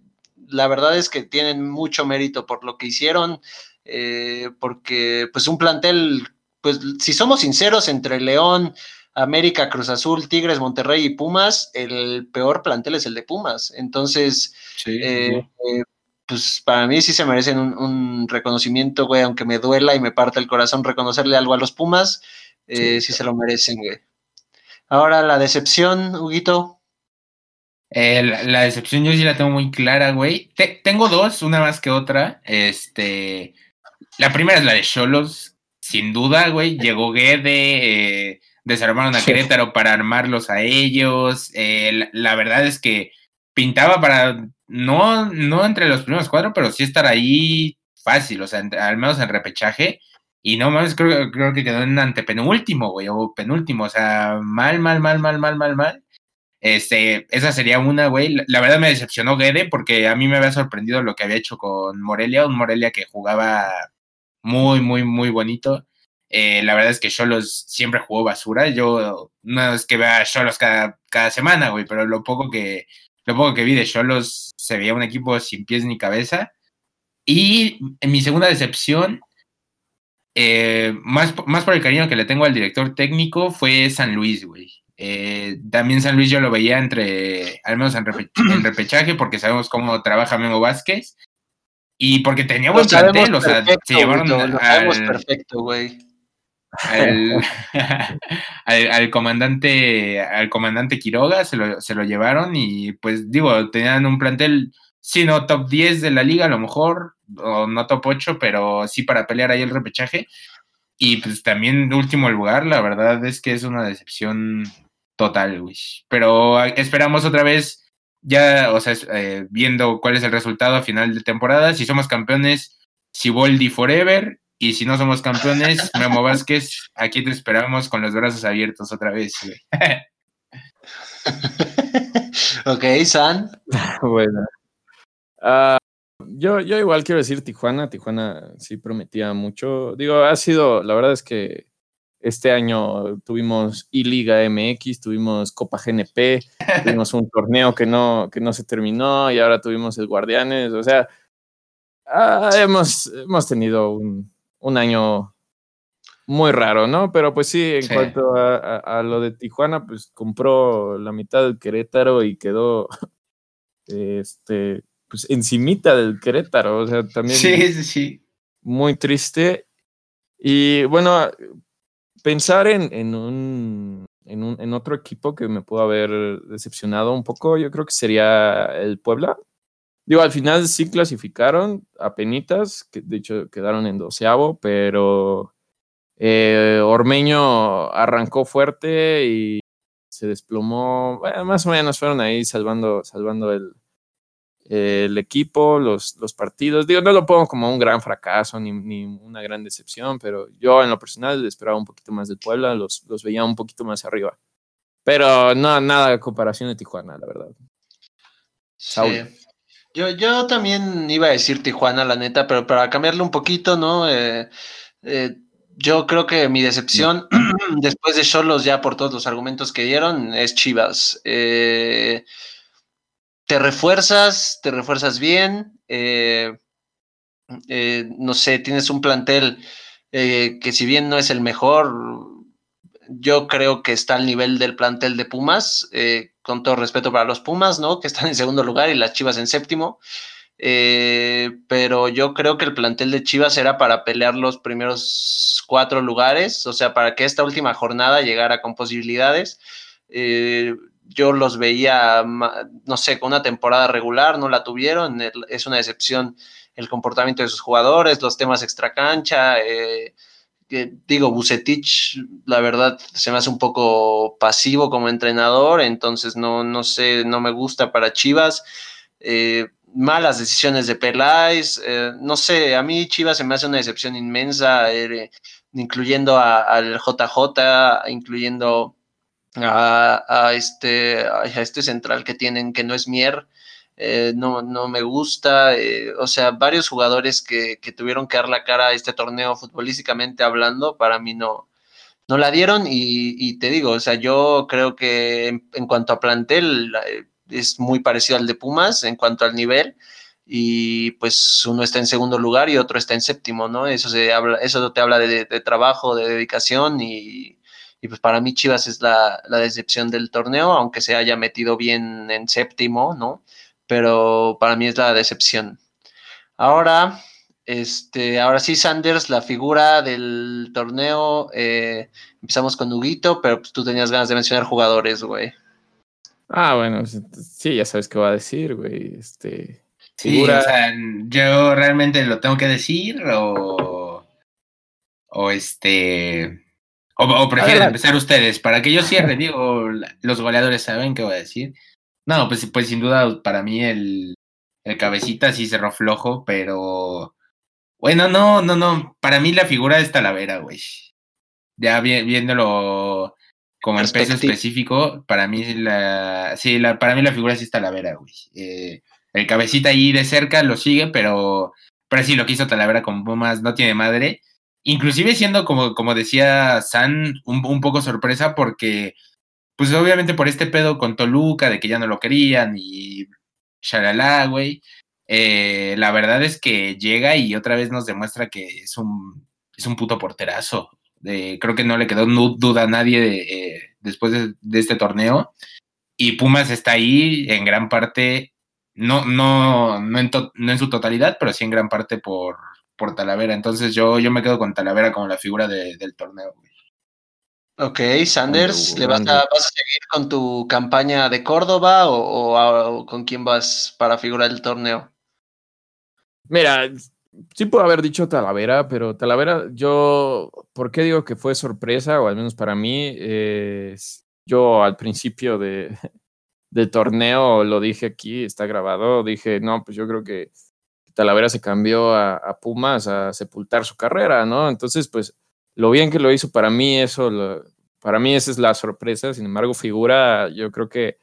A: la verdad es que tienen mucho mérito por lo que hicieron, eh, porque pues un plantel, pues si somos sinceros, entre León, América, Cruz Azul, Tigres, Monterrey y Pumas, el peor plantel es el de Pumas. Entonces,
B: Sí,
A: eh,
B: sí.
A: eh, pues para mí sí se merecen un, un reconocimiento, güey, aunque me duela y me parte el corazón reconocerle algo a los Pumas, sí, se lo merecen, güey. Ahora la decepción, Huguito.
B: Eh, la, la decepción yo sí la tengo muy clara, güey. Te- tengo dos, una más que otra. Este, la primera es la de Cholos, sin duda, güey. Llegó Guede, eh, desarmaron a
C: Sí.
B: Querétaro para armarlos a ellos. Eh, la, la verdad es que pintaba para no, no entre los primeros cuatro, pero sí estar ahí fácil, o sea, entre- al menos en repechaje. Y no mames, creo, creo que quedó en antepenúltimo, güey, o penúltimo, o sea, mal, mal, mal, mal, mal, mal, mal. Este, esa sería una, güey. La, verdad me decepcionó Guede porque a mí me había sorprendido lo que había hecho con Morelia, un Morelia que jugaba muy, muy, muy bonito. Eh, la verdad es que Cholos siempre jugó basura. Yo no es que vea a Cholos cada, cada semana, güey, pero lo poco que lo poco que vi de Cholos se veía un equipo sin pies ni cabeza. Y en mi segunda decepción, eh, más, más por el cariño que le tengo al director técnico, fue San Luis, güey. Eh, también San Luis yo lo veía entre, al menos en, repe- en repechaje, porque sabemos cómo trabaja Memo Vázquez. Y porque tenía buen plantel, o sea,
A: perfecto,
B: se llevaron
A: Huguito, lo sabemos
B: al,
A: perfecto, güey.
B: al, al, al comandante al comandante Quiroga, se lo, se lo llevaron y pues digo, tenían un plantel, sí, no top 10 de la liga a lo mejor, o no top 8, pero sí para pelear ahí el repechaje. Y pues también último lugar, la verdad es que es una decepción total, güey. Pero ah, esperamos otra vez, ya, o sea, eh, viendo cuál es el resultado a final de temporada. Si somos campeones, Siboldi Forever. Y si no somos campeones, Memo Vázquez, aquí te esperamos con los brazos abiertos otra vez, güey.
A: ok, San.
C: bueno. Ah, yo, yo igual quiero decir Tijuana. Tijuana sí prometía mucho. Digo, ha sido, la verdad es que este año tuvimos I-Liga MX, tuvimos Copa GNP, tuvimos un torneo que no, que no se terminó y ahora tuvimos el Guardianes. O sea, ah, hemos, hemos tenido un, un, año muy raro, ¿no? Pero pues sí, en cuanto a, a, lo de Tijuana, pues compró la mitad del Querétaro y quedó este, pues encimita del Querétaro. O sea, también.
B: Sí, sí, sí.
C: Muy triste. Y bueno, pensar en, en, un, en, un, en otro equipo que me pudo haber decepcionado un poco, yo creo que sería el Puebla. Digo, al final sí clasificaron a penitas, que de hecho quedaron en doceavo, pero eh, Ormeño arrancó fuerte y se desplomó. Más o menos fueron ahí salvando, salvando el, el equipo, los, los partidos. Digo, no lo pongo como un gran fracaso ni, ni, una gran decepción, pero yo en lo personal esperaba un poquito más del Puebla, los, los veía un poquito más arriba. Pero no, nada de comparación de Tijuana, la verdad.
A: Sí. Yo, yo también iba a decir Tijuana, la neta, pero para cambiarle un poquito, ¿no? Eh, eh, yo creo que mi decepción, después de Cholos, ya por todos los argumentos que dieron, es Chivas. Eh, te refuerzas, te refuerzas bien, eh, eh, no sé, tienes un plantel eh, que si bien no es el mejor, yo creo que está al nivel del plantel de Pumas, con todo respeto para los Pumas, ¿no? Que están en segundo lugar y las Chivas en séptimo. Pero yo creo que el plantel de Chivas era para pelear los primeros cuatro lugares, o sea, para que esta última jornada llegara con posibilidades. Yo los veía, no sé, con una temporada regular, no la tuvieron, es una decepción el comportamiento de sus jugadores, los temas extracancha, eh, que, digo, Bucetich, la verdad, se me hace un poco pasivo como entrenador, entonces no, no sé, no me gusta para Chivas. Eh, malas decisiones de Peláez, eh, no sé, a mí Chivas se me hace una decepción inmensa, eh, incluyendo al JJ, incluyendo a, este, a este central que tienen, que no es Mier, eh, no, no, me gusta, eh, o sea, varios jugadores que, que, tuvieron que dar la cara a este torneo futbolísticamente hablando, para mí no, no la dieron y, y te digo, o sea, yo creo que en, en, cuanto a plantel eh, es muy parecido al de Pumas en cuanto al nivel y pues uno está en segundo lugar y otro está en séptimo, ¿no? Eso, se habla, eso te habla de, de trabajo, de dedicación y, y pues para mí Chivas es la, la, decepción del torneo, aunque se haya metido bien en séptimo, ¿no? Pero para mí es la decepción. Ahora, este, ahora sí, Sanders, la figura del torneo. Eh, empezamos con Huguito, pero pues tú tenías ganas de mencionar jugadores, güey.
C: Ah, bueno, sí, ya sabes qué va a decir, güey. Este,
B: figura... Sí, o sea, yo realmente lo tengo que decir o, o este o, o prefieren empezar ustedes, para que yo cierre, digo, los goleadores saben qué voy a decir. No, pues, pues sin duda para mí el, el cabecita sí cerró flojo, pero bueno, no, no, no, para mí la figura es Talavera, güey. Ya vi, viéndolo como en peso específico, para mí la, sí, la, para mí la figura sí es Talavera, güey. Eh, el cabecita ahí de cerca lo sigue, pero, pero sí lo que hizo Talavera con Pumas no tiene madre inclusive siendo, como, como decía San, un, poco sorpresa porque, pues obviamente por este pedo con Toluca, de que ya no lo querían y shalala, güey, eh, la verdad es que llega y otra vez nos demuestra que es un, es un puto porterazo. Eh, creo que no le quedó duda a nadie de, eh, después de, este torneo. Y Pumas está ahí en gran parte, no, no, no, en, no en su totalidad, pero sí en gran parte por, por Talavera. Entonces yo, yo me quedo con Talavera como la figura de, del torneo.
A: Ok, Sanders, ¿le vas a, vas a, seguir con tu campaña de Córdoba o, o, o, con quién vas para figurar el torneo?
C: Mira, sí puedo haber dicho Talavera, pero Talavera, yo, ¿por qué digo que fue sorpresa? O al menos para mí, eh, yo al principio de, del torneo lo dije aquí, está grabado, dije, no, pues yo creo que Talavera se cambió a, a, Pumas a sepultar su carrera, ¿no? Entonces, pues, lo bien que lo hizo para mí, eso, lo, para mí esa es la sorpresa. Sin embargo, figura, yo creo que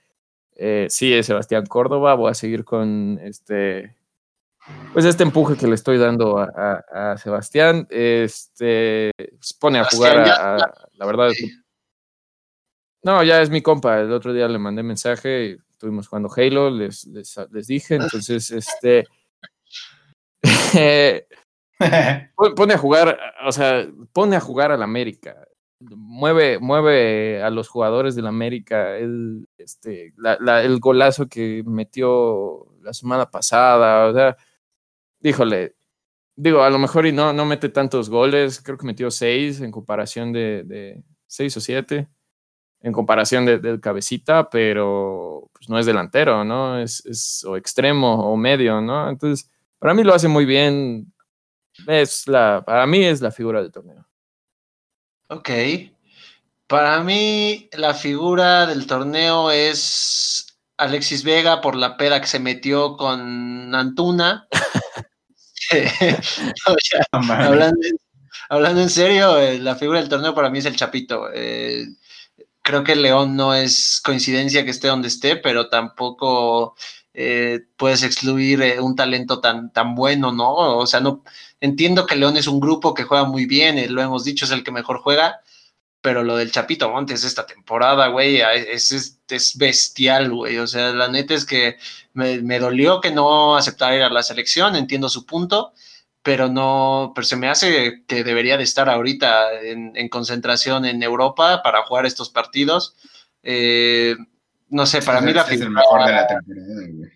C: eh, sí, es Sebastián Córdoba. Voy a seguir con este pues este empuje que le estoy dando a, a- a Sebastián, este, pues, pone a jugar a, la verdad. es- No, ya es mi compa. El otro día le mandé mensaje, y estuvimos jugando Halo, les, les, les dije, entonces, este, pon- pone a jugar, o sea, pone a jugar al América. Mueve, mueve a los jugadores del América. El, este, la- el golazo que metió la semana pasada. O sea, híjole, digo, a lo mejor y no, no mete tantos goles. Creo que metió seis en comparación de, de seis o siete. En comparación de- del cabecita, pero pues, no es delantero, ¿no? Es, es o extremo o medio, ¿no? Entonces, para mí lo hace muy bien. Es la, para mí es la figura del torneo.
A: Ok. Para mí, la figura del torneo es Alexis Vega por la peda que se metió con Antuna. Hablando en serio, eh, la figura del torneo para mí es el Chapito. Eh, creo que León no es coincidencia que esté donde esté, pero tampoco eh, puedes excluir eh, un talento tan, tan bueno, ¿no? O sea, no entiendo que León es un grupo que juega muy bien, eh, lo hemos dicho, es el que mejor juega, pero lo del Chapito Montes esta temporada, güey, es, es, es bestial, güey. O sea, la neta es que me, me dolió que no aceptara ir a la selección, entiendo su punto, pero no, pero se me hace que debería de estar ahorita en, en concentración en Europa para jugar estos partidos. Eh, no sé, para
B: Es
A: mí
B: el-
A: la
B: es el
A: figura,
B: mejor de la temporada, güey.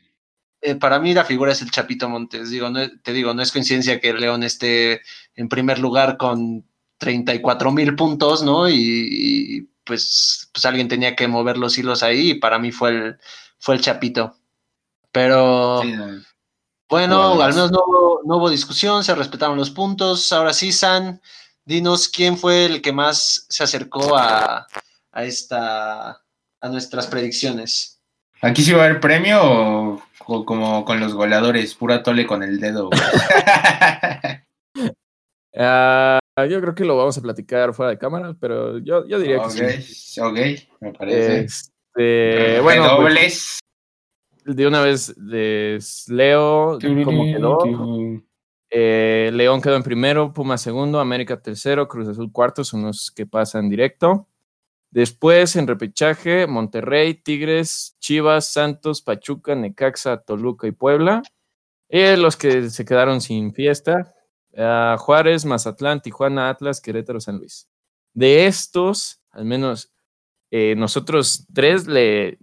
A: eh, para mí la figura es el Chapito Montes. Digo, no, te digo, no es coincidencia que León esté en primer lugar con 34 mil puntos, ¿no? Y, y, pues, pues alguien tenía que mover los hilos ahí y para mí fue el, fue el Chapito. Pero
B: Sí,
A: bueno, al menos no hubo, no hubo discusión, se respetaron los puntos. Ahora sí, San, dinos quién fue el que más se acercó a, a esta a nuestras predicciones.
B: ¿Aquí sí va a haber premio o, o como con los goleadores? Pura tole con el dedo.
C: Ah, yo creo que lo vamos a platicar fuera de cámara, pero yo, yo diría
B: ok,
C: que sí.
B: ok, me parece.
C: Este, bueno, pues, de una vez les leo cómo quedó. Eh, León quedó en primero, Puma segundo, América tercero, Cruz Azul cuarto, son los que pasan directo. Después, en repechaje, Monterrey, Tigres, Chivas, Santos, Pachuca, Necaxa, Toluca y Puebla. Y los que se quedaron sin fiesta, ah, Juárez, Mazatlán, Tijuana, Atlas, Querétaro, San Luis. De estos, al menos eh, nosotros tres le,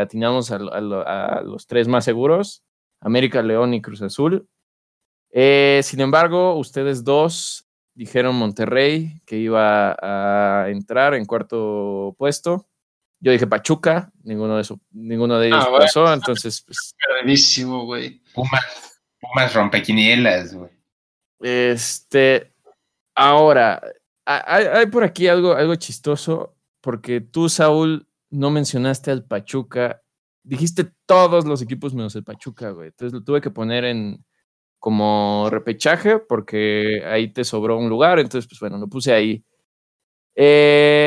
C: atinamos a los tres más seguros, América, León y Cruz Azul. Eh, sin embargo, ustedes dos dijeron Monterrey que iba a entrar en cuarto puesto. Yo dije Pachuca, ninguno de, eso, ninguno de ellos
A: Ah, bueno.
C: pasó, entonces pues,
A: Perdidísimo, güey.
B: Pumas, Pumas rompequinielas, güey.
C: Este, ahora, ha- hay, hay por aquí algo, algo chistoso, porque tú, Saúl, no mencionaste al Pachuca. Dijiste todos los equipos menos el Pachuca, güey. Entonces lo tuve que poner en como repechaje, porque ahí te sobró un lugar. Entonces, pues bueno, lo puse ahí. Eh,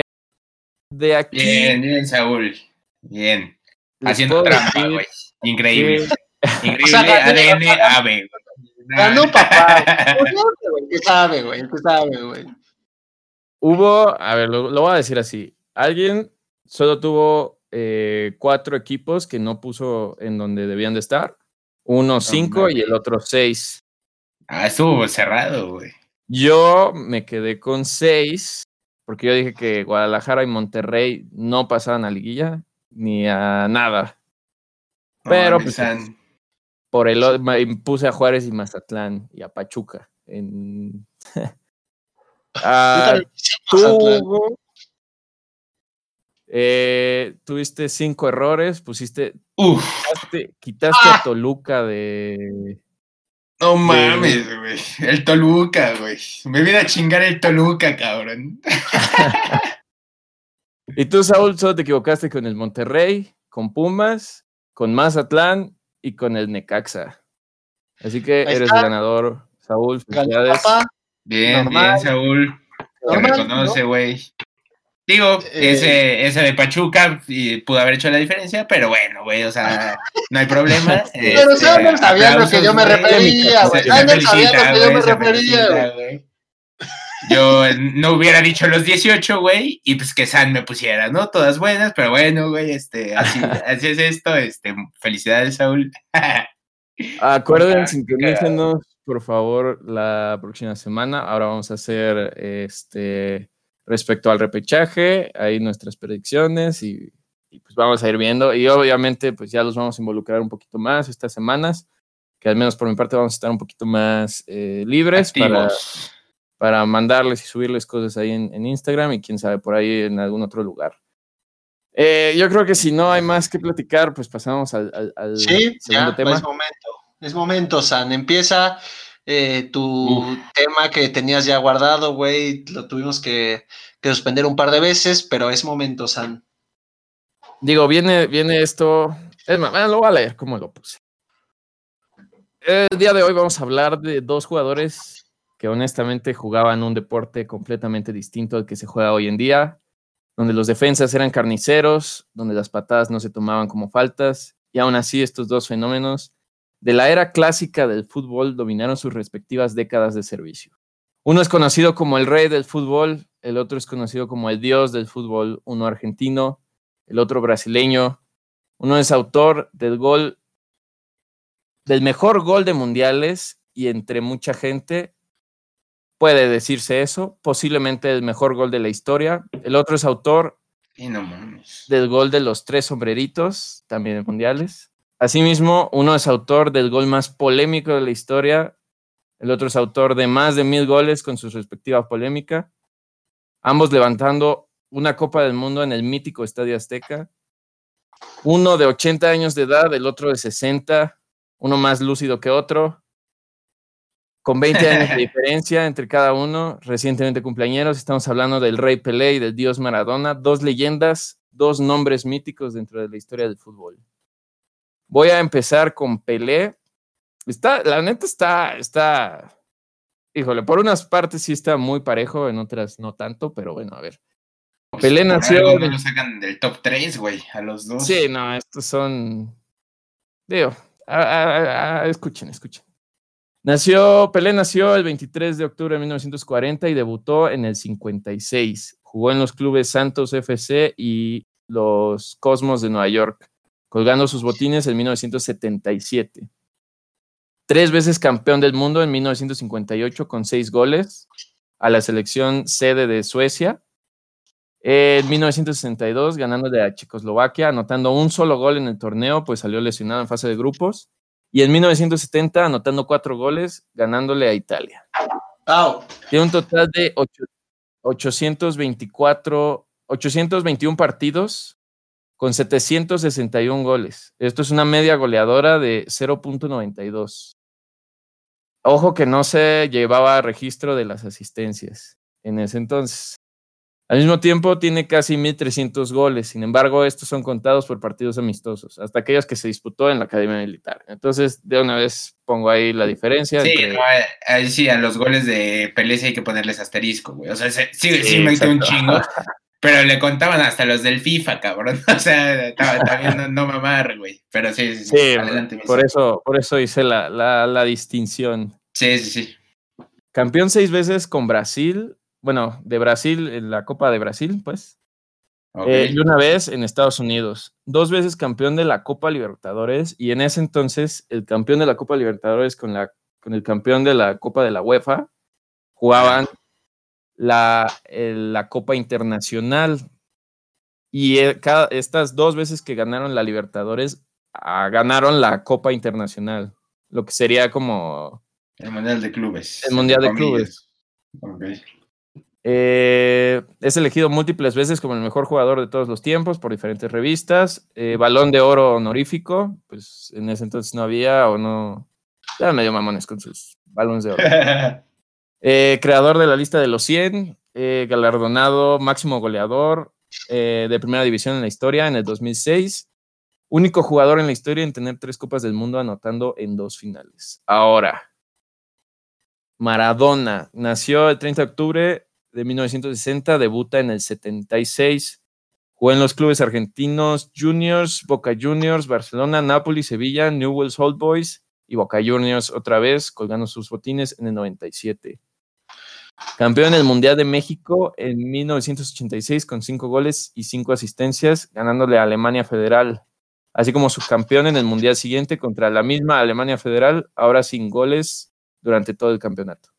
C: de aquí.
B: Bien, bien, Saúl. Bien. Haciendo trampa, güey. Increíble.
C: que-
B: Increíble
A: O sea,
B: ADN ave.
A: Ganó papá. güey. ¿Qué sabe, güey? ¿Qué sabe, güey?
C: Hubo, a ver, lo, lo voy a decir así. Alguien solo tuvo eh, cuatro equipos que no puso en donde debían de estar. Uno cinco y el otro seis.
B: Ah, estuvo cerrado, güey.
C: Yo me quedé con seis porque yo dije que Guadalajara y Monterrey no pasaban a liguilla ni a nada. Pero, pues. Por el puse a Juárez y Mazatlán y a Pachuca. En... Ah, tú, eh, tuviste cinco errores, pusiste,
B: Uf,
C: quitaste, quitaste a Toluca de.
B: no mames, güey. El Toluca, güey. Me viene a chingar el Toluca, cabrón.
C: Y tú, Saúl, solo te equivocaste con el Monterrey, con Pumas, con Mazatlán y con el Necaxa. Así que
A: Ahí
C: eres
A: está.
C: el ganador, Saúl. Felicidades.
B: Bien,
A: Normal.
B: bien, Saúl. Te reconoce, güey. Digo, eh, ese, ese de Pachuca y pudo haber hecho la diferencia, pero bueno, güey, o sea, no hay problema.
A: pero este, Sanders sabía lo que yo me refería, güey. Sanders sabía lo que yo me refería, güey.
B: Yo no hubiera dicho los 18, güey, y pues que San me pusiera, ¿no? Todas buenas, pero bueno, güey, este, así, así es esto, este, felicidades, Saúl.
C: Acuérdense, sintonícenos, por favor, la próxima semana. Ahora vamos a hacer, este respecto al repechaje, ahí nuestras predicciones y, pues vamos a ir viendo. Y obviamente pues ya los vamos a involucrar un poquito más estas semanas, que al menos por mi parte vamos a estar un poquito más eh, libres para, para mandarles y subirles cosas ahí en, Instagram y quién sabe por ahí en algún otro lugar. Eh, yo creo que si no hay más que platicar, pues pasamos al, segundo tema.
A: Es momento, es momento, San. Empieza eh, tu tema que tenías ya guardado, güey, lo tuvimos que, suspender un par de veces, pero es momento, San.
C: Digo, viene, viene esto. Es más, lo voy a leer como lo puse. El día de hoy vamos a hablar de dos jugadores que honestamente jugaban un deporte completamente distinto al que se juega hoy en día, donde los defensas eran carniceros, donde las patadas no se tomaban como faltas, y aún así estos dos fenómenos de la era clásica del fútbol dominaron sus respectivas décadas de servicio. Uno es conocido como el rey del fútbol, el otro es conocido como el dios del fútbol, uno argentino, el otro brasileño. Uno es autor del gol, del mejor gol de mundiales y entre mucha gente puede decirse eso, posiblemente el mejor gol de la historia. El otro es autor del gol de los tres sombreritos, también en mundiales. Asimismo, uno es autor del gol más polémico de la historia, el otro es autor de más de mil goles con su respectiva polémica, ambos levantando una Copa del Mundo en el mítico Estadio Azteca. Uno de 80 años de edad, el otro de 60, uno más lúcido que otro, con 20 años de diferencia entre cada uno, recientemente cumpleañeros. Estamos hablando del Rey Pelé y del Dios Maradona, dos leyendas, dos nombres míticos dentro de la historia del fútbol. Voy a empezar con Pelé. Está, la neta está, está, híjole, por unas partes sí está muy parejo, en otras no tanto, pero bueno, a ver.
B: Pues Pelé nació. No lo sacan del top 3, güey, a los dos.
C: Sí, no, estos son. Digo, escuchen, escuchen. Nació, Pelé nació el 23 de octubre de 1940 y debutó en el 56. Jugó en los clubes Santos FC y los Cosmos de Nueva York colgando sus botines en 1977. Tres veces campeón del mundo en 1958 con seis goles a la selección sede de Suecia. En 1962 ganándole a Checoslovaquia, anotando un solo gol en el torneo, pues salió lesionado en fase de grupos. Y en 1970 anotando cuatro goles, ganándole a Italia. Tiene un total de 824, 821 partidos con 761 goles. Esto es una media goleadora de 0.92. Ojo que no se llevaba registro de las asistencias en ese entonces. Al mismo tiempo tiene casi 1.300 goles, sin embargo estos son contados por partidos amistosos, hasta aquellos que se disputó en la Academia Militar. Entonces, de una vez pongo ahí la diferencia.
B: Sí, ahí sí, a los goles de Pelé hay que ponerles asterisco, güey. O sea, sí, sí, sí me un chingo, Pero le contaban hasta los del FIFA, cabrón. O sea, también no, mamar, güey. Pero sí, sí,
C: sí. adelante. Por eso, por eso hice la, la, distinción.
B: Sí, sí, sí.
C: Campeón seis veces con Brasil. Bueno, de Brasil, en la Copa de Brasil, pues. Eh, y una vez en Estados Unidos. Dos veces campeón de la Copa Libertadores. Y en ese entonces, el campeón de la Copa Libertadores con, la, con el campeón de la Copa de la UEFA jugaban la, la Copa Internacional. Y eh, cada, estas dos veces que ganaron la Libertadores, ah, ganaron la Copa Internacional, lo que sería como...
B: El Mundial de Clubes.
C: El Mundial de Clubes. Eh, es elegido múltiples veces como el mejor jugador de todos los tiempos por diferentes revistas. Eh, balón de oro honorífico, pues en ese entonces no había o no. Ya medio mamones con sus balones de oro. Eh, creador de la lista de los 100, eh, galardonado máximo goleador eh, de primera división en la historia en el 2006. Único jugador en la historia en tener tres Copas del Mundo anotando en dos finales. Ahora, Maradona nació el 30 de octubre de 1960, debuta en el 76. Jugó en los clubes argentinos Juniors, Boca Juniors, Barcelona, Napoli, Sevilla, Newell's Old Boys y Boca Juniors otra vez, colgando sus botines en el 97. Campeón del Mundial de México en 1986 con cinco goles y cinco asistencias, ganándole a Alemania Federal, así como subcampeón en el Mundial siguiente contra la misma Alemania Federal, ahora sin goles durante todo el campeonato.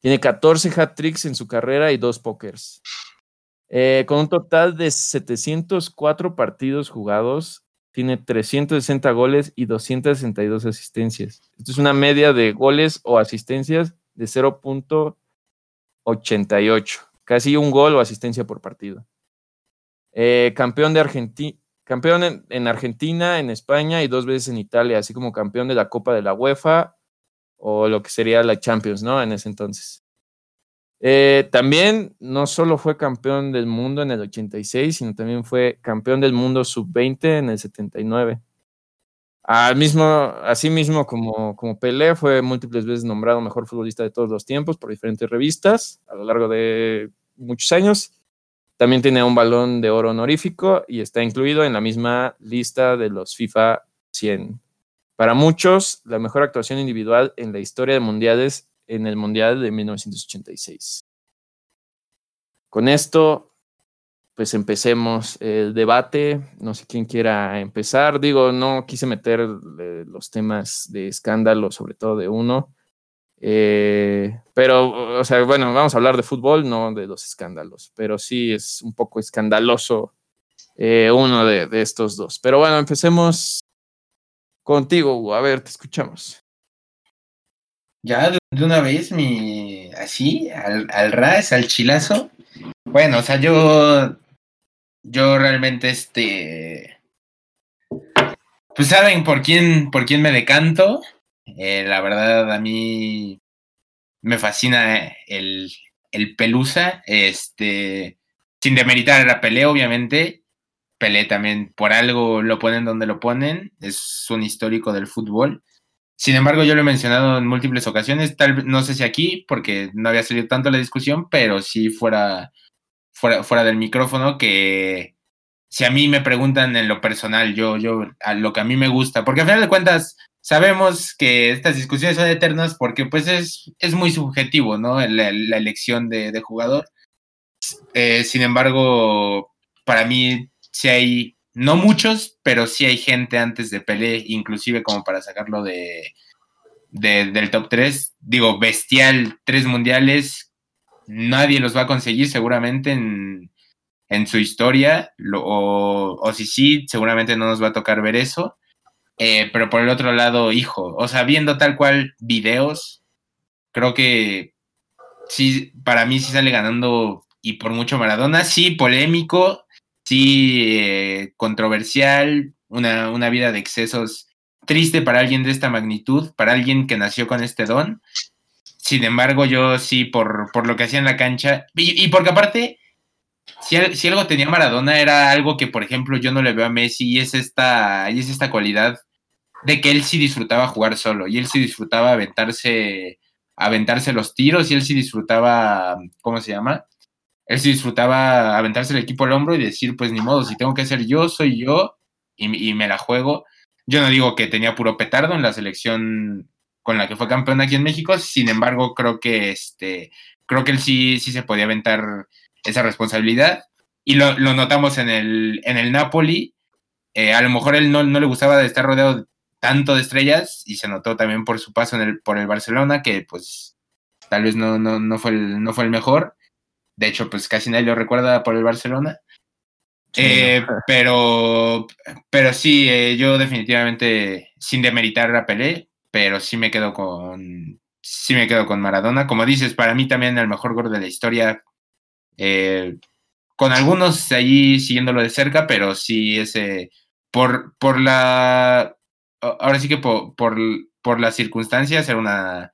C: Tiene 14 hat-tricks en su carrera y dos pokers. Eh, con un total de 704 partidos jugados, tiene 360 goles y 262 asistencias. Esto es una media de goles o asistencias de 0.88, casi un gol o asistencia por partido. Eh, campeón de Argentina. Campeón en, Argentina, en España y dos veces en Italia, así como campeón de la Copa de la UEFA o lo que sería la Champions, ¿no? En ese entonces. Eh, también no solo fue campeón del mundo en el 86, sino también fue campeón del mundo sub-20 en el 79. Al así mismo como, como Pelé, fue múltiples veces nombrado mejor futbolista de todos los tiempos por diferentes revistas a lo largo de muchos años. También tiene un balón de oro honorífico y está incluido en la misma lista de los FIFA 100. Para muchos, la mejor actuación individual en la historia de mundiales en el Mundial de 1986. Con esto, pues empecemos el debate. No sé quién quiera empezar. Digo, no quise meter eh, los temas de escándalo, sobre todo de uno. Eh, pero, o sea, bueno, vamos a hablar de fútbol, no de los escándalos. Pero sí es un poco escandaloso eh, uno de, de, estos dos. Pero bueno, empecemos contigo, A ver, te escuchamos.
B: Ya de una vez, mi así, al, al ras, al chilazo. Bueno, o sea, yo. Yo realmente, este. Pues saben por quién, por quién me decanto. Eh, la verdad, a mí me fascina el, el Pelusa. Este. Sin demeritar a Pelé, obviamente. Pelé también, por algo lo ponen donde lo ponen. Es un histórico del fútbol. Sin embargo, yo lo he mencionado en múltiples ocasiones, tal no sé si aquí, porque no había salido tanto la discusión, pero sí fuera, fuera, fuera del micrófono, que si a mí me preguntan en lo personal, yo, yo, lo que a mí me gusta, porque al final de cuentas sabemos que estas discusiones son eternas porque pues es, es muy subjetivo, ¿no? La, elección de, jugador. Eh, sin embargo, para mí, si hay no muchos, pero sí hay gente antes de Pelé, inclusive como para sacarlo de, del top 3. Digo, bestial, tres mundiales, nadie los va a conseguir seguramente en, su historia, o, si sí, seguramente no nos va a tocar ver eso. Eh, pero por el otro lado, hijo, o sea, viendo tal cual videos, creo que sí, para mí sí sale ganando y por mucho Maradona, sí, polémico, sí eh, controversial, una, una, vida de excesos triste para alguien de esta magnitud, para alguien que nació con este don. Sin embargo, yo sí, por, por lo que hacía en la cancha, y, porque aparte, si, si, algo tenía Maradona, era algo que, por ejemplo, yo no le veo a Messi, y es esta, y es esta cualidad de que él sí disfrutaba jugar solo, y él sí disfrutaba aventarse, aventarse los tiros, y él sí disfrutaba, ¿cómo se llama? él sí disfrutaba aventarse el equipo al hombro y decir, pues ni modo, si tengo que ser yo, soy yo y, me la juego. Yo no digo que tenía puro petardo en la selección con la que fue campeón aquí en México, sin embargo, creo que este, creo que él sí, sí se podía aventar esa responsabilidad. Y lo, notamos en el, en el Napoli. Eh, a lo mejor él no, no, le gustaba de estar rodeado tanto de estrellas y se notó también por su paso en el, por el Barcelona, que pues tal vez no, no, no, fue, el, no fue el mejor. De hecho, pues casi nadie lo recuerda por el Barcelona. Eh, pero, pero sí, eh, yo definitivamente, sin demeritar a Pelé, pero sí me quedo con, sí me quedo con Maradona. Como dices, para mí también el mejor gol de la historia. Eh, con algunos allí siguiéndolo de cerca, pero sí ese, por, por la, ahora sí que por, por, por las circunstancias, era una,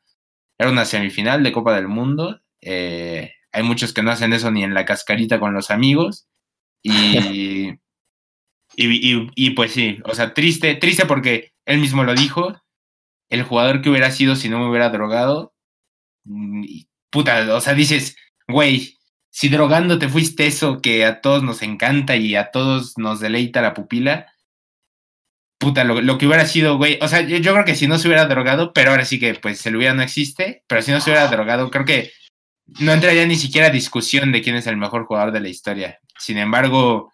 B: era una semifinal de Copa del Mundo. Eh, hay muchos que no hacen eso ni en la cascarita con los amigos. Y, y, pues sí, o sea, triste, triste porque él mismo lo dijo. El jugador que hubiera sido si no me hubiera drogado. Mm, puta, o sea, dices, güey, si drogando te fuiste eso que a todos nos encanta y a todos nos deleita la pupila, puta, lo, que hubiera sido, güey, o sea, yo, yo, creo que si no se hubiera drogado, pero ahora sí que pues el hubiera no existe, pero si no se hubiera drogado, creo que no entraría ni siquiera discusión de quién es el mejor jugador de la historia. Sin embargo,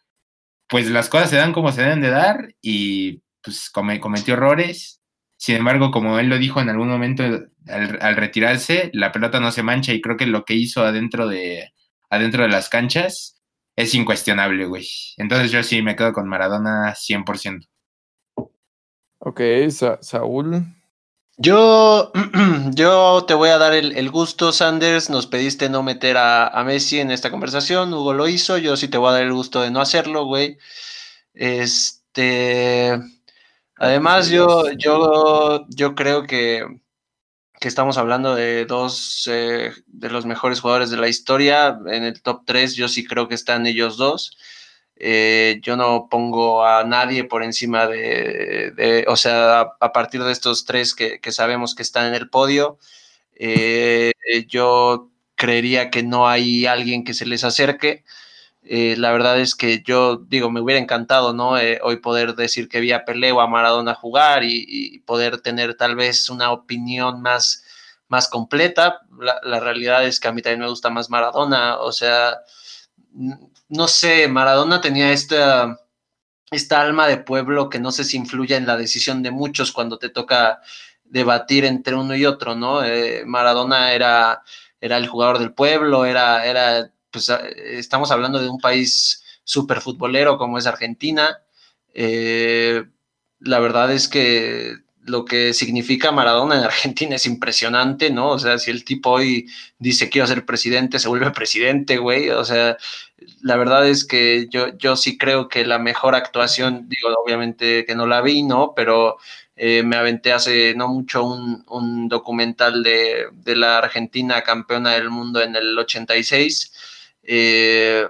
B: pues las cosas se dan como se deben de dar y pues cometió errores. Sin embargo, como él lo dijo en algún momento al, retirarse, la pelota no se mancha y creo que lo que hizo adentro de, adentro de las canchas es incuestionable, güey. Entonces yo sí me quedo con Maradona 100%.
C: Ok, Saúl.
A: Yo, yo te voy a dar el, gusto, Sanders. Nos pediste no meter a, a, Messi en esta conversación. Hugo lo hizo. Yo sí te voy a dar el gusto de no hacerlo, güey. Este. Además, yo, yo, yo creo que, que estamos hablando de dos eh, de los mejores jugadores de la historia. En el top 3, yo sí creo que están ellos dos. Eh, yo no pongo a nadie por encima de, o sea, a, partir de estos tres que, sabemos que están en el podio, eh, yo creería que no hay alguien que se les acerque. Eh, la verdad es que yo digo, me hubiera encantado, ¿no? hoy poder decir que vi a Pelé o a Maradona jugar y, poder tener tal vez una opinión más, más completa. La, la realidad es que a mí también me gusta más Maradona, o sea, no sé, Maradona tenía esta, esta alma de pueblo que no sé si influye en la decisión de muchos cuando te toca debatir entre uno y otro, ¿no? Eh, Maradona era, era el jugador del pueblo, era, era, pues estamos hablando de un país súper futbolero como es Argentina. Eh, la verdad es que lo que significa Maradona en Argentina es impresionante, ¿no? O sea, si el tipo hoy dice quiero ser presidente, se vuelve presidente, güey. O sea, la verdad es que yo, yo sí creo que la mejor actuación, digo, obviamente que no la vi, ¿no? Pero eh, me aventé hace no mucho un, un documental de, de, la Argentina campeona del mundo en el 86. Eh,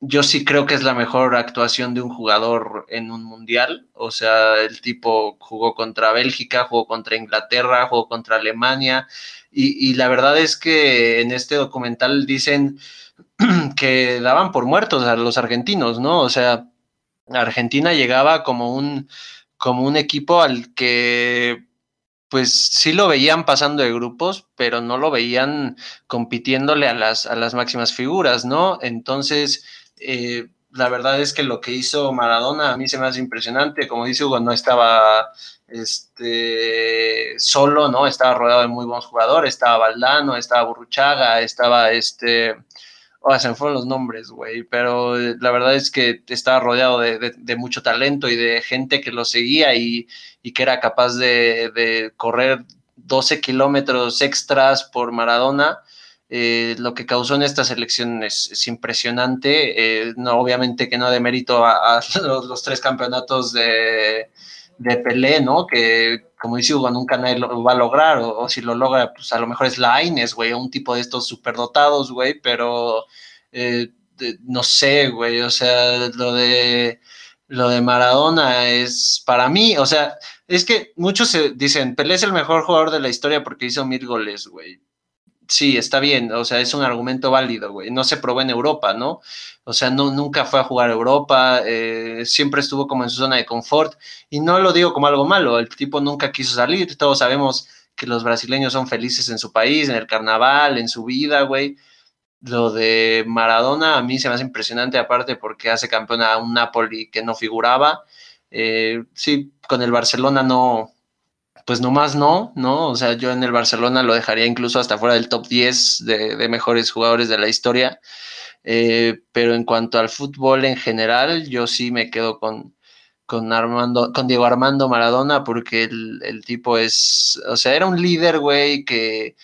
A: yo sí creo que es la mejor actuación de un jugador en un mundial. O sea, el tipo jugó contra Bélgica, jugó contra Inglaterra, jugó contra Alemania. Y, la verdad es que en este documental dicen que daban por muertos a los argentinos, ¿no? O sea, Argentina llegaba como un, como un equipo al que pues sí lo veían pasando de grupos, pero no lo veían compitiéndole a las, a las máximas figuras, ¿no? Entonces, eh, la verdad es que lo que hizo Maradona a mí se me hace impresionante. Como dice Hugo, no estaba este, solo, ¿no? Estaba rodeado de muy buenos jugadores. Estaba Valdano, estaba Burruchaga, estaba este. Oh, se me fueron los nombres, güey. Pero la verdad es que estaba rodeado de, mucho talento y de gente que lo seguía y, que era capaz de, de correr 12 kilómetros extras por Maradona eh, lo que causó en esta selección es, impresionante. Eh, no, obviamente que no de mérito a, los, tres campeonatos de, de, Pelé, ¿no? Que, como dice Hugo, nunca nadie lo va a lograr, o, si lo logra, pues a lo mejor es la Ines, güey, un tipo de estos superdotados, güey, pero eh, no sé, güey, o sea, lo de lo de Maradona es para mí, o sea, es que muchos dicen, Pelé es el mejor jugador de la historia porque hizo mil goles, güey sí, está bien, o sea, es un argumento válido, güey. No se probó en Europa, ¿no? O sea, no, nunca fue a jugar a Europa, eh, siempre estuvo como en su zona de confort. Y no lo digo como algo malo, el tipo nunca quiso salir. Todos sabemos que los brasileños son felices en su país, en el carnaval, en su vida, güey. Lo de Maradona a mí se me hace impresionante, aparte porque hace campeón a un Napoli que no figuraba. Eh, sí, con el Barcelona no, pues nomás no, ¿no? O sea, yo en el Barcelona lo dejaría incluso hasta fuera del top 10 de, mejores jugadores de la historia. Eh, pero en cuanto al fútbol en general, yo sí me quedo con, con Armando, con Diego Armando Maradona, porque el, tipo es, o sea, era un líder, güey, que,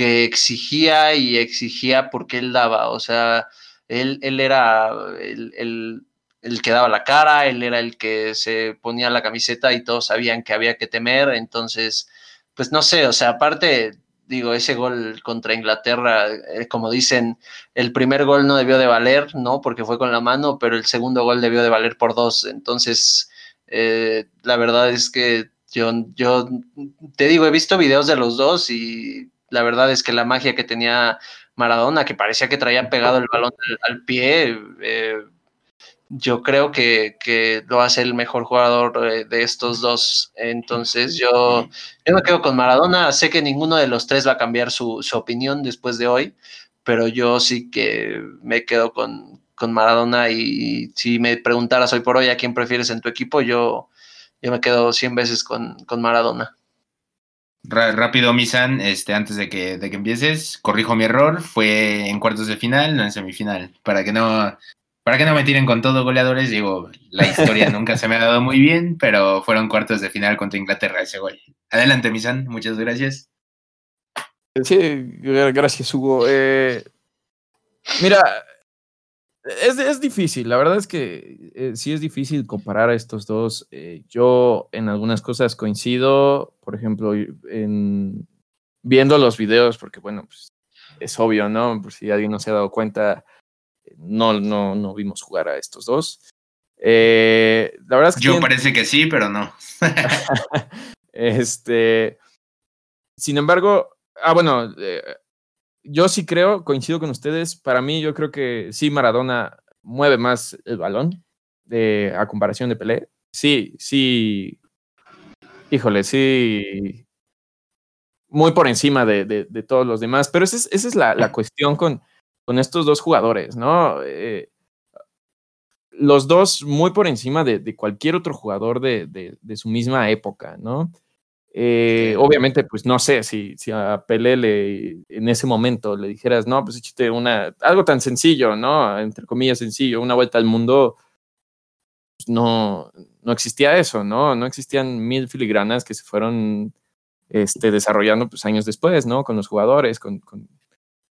A: que exigía y exigía porque él daba, o sea, él, él era el el que daba la cara, él era el que se ponía la camiseta y todos sabían que había que temer, entonces, pues no sé, o sea, aparte, digo, ese gol contra Inglaterra, eh, como dicen, el primer gol no debió de valer, ¿no? Porque fue con la mano, pero el segundo gol debió de valer por dos, entonces, eh, la verdad es que yo, yo te digo, he visto videos de los dos y la verdad es que la magia que tenía Maradona, que parecía que traía pegado el balón al, pie. Eh, yo creo que, que, lo hace el mejor jugador de estos dos. Entonces yo, me quedo con Maradona. Sé que ninguno de los tres va a cambiar su, su opinión después de hoy, pero yo sí que me quedo con, con, Maradona y si me preguntaras hoy por hoy a quién prefieres en tu equipo, yo, yo me quedo 100 veces con, con Maradona.
B: Rápido, Misan, este, antes de que, de que empieces, corrijo mi error, fue en cuartos de final, no en semifinal, para que no, para que no me tiren con todo goleadores, digo, la historia nunca se me ha dado muy bien, pero fueron cuartos de final contra Inglaterra ese gol. Adelante, Misan, muchas gracias.
C: Sí, gracias, Hugo. Eh, mira, es, es, difícil, la verdad es que eh, sí es difícil comparar a estos dos. Eh, yo en algunas cosas coincido, por ejemplo, en viendo los videos, porque bueno, pues es obvio, ¿no? Por si alguien no se ha dado cuenta, no, no, no vimos jugar a estos dos. Eh, la verdad es que.
B: Yo parece que sí, pero no.
C: este. Sin embargo, ah, bueno, eh, yo sí creo, coincido con ustedes. Para mí, yo creo que sí, Maradona mueve más el balón de, a comparación de Pelé. Sí, sí. Híjole, sí. Muy por encima de, de, de todos los demás. Pero esa es, esa es la, la cuestión con, con estos dos jugadores, ¿no? Eh, los dos muy por encima de, de cualquier otro jugador de, de, su misma época, ¿no? Eh, obviamente, pues no sé si, si a Pelé le, en ese momento le dijeras, no, pues échate una, algo tan sencillo, ¿no? Entre comillas sencillo, una vuelta al mundo, pues no, no existía eso, ¿no? No existían mil filigranas que se fueron este, desarrollando pues años después, ¿no? Con los jugadores, con, con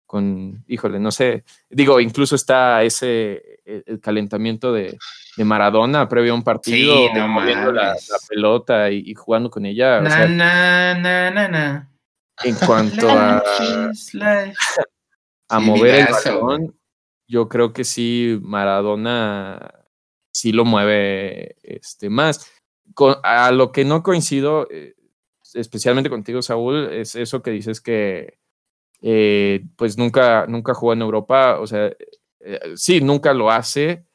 C: con, híjole, no sé, digo, incluso está ese, e, el, calentamiento de, de, Maradona previo a un partido,
B: sí, no
C: moviendo la, la, pelota y, y, jugando con ella.
B: Na, o sea, na, na,
C: en cuanto a, a mover el balón, yo creo que sí, Maradona sí lo mueve este, más. Con, a lo que no coincido, eh, especialmente contigo, Saúl, es eso que dices que eh, pues nunca, nunca jugó en Europa, o sea, eh, sí, nunca lo hace,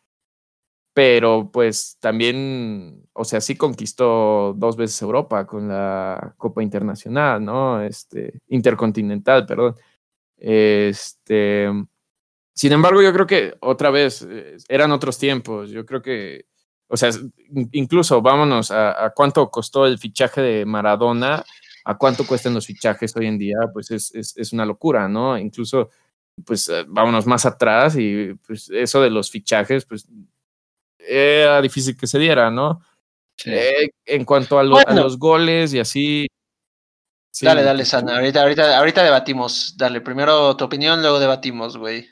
C: pero pues también, o sea, sí conquistó dos veces Europa con la Copa Internacional, ¿no? Este, Intercontinental, perdón. Este, sin embargo, yo creo que otra vez eh, eran otros tiempos, yo creo que, o sea, incluso vámonos a, a cuánto costó el fichaje de Maradona a cuánto cuestan los fichajes hoy en día, pues es, es, es una locura, ¿no? Incluso, pues eh, vámonos más atrás y pues eso de los fichajes, pues era difícil que se diera, ¿no? Sí. Eh, en cuanto a, lo, bueno. a, los goles y así.
A: Sí. Dale, dale, Sana. Ahorita, ahorita, ahorita debatimos. Dale, primero tu opinión, luego debatimos, güey.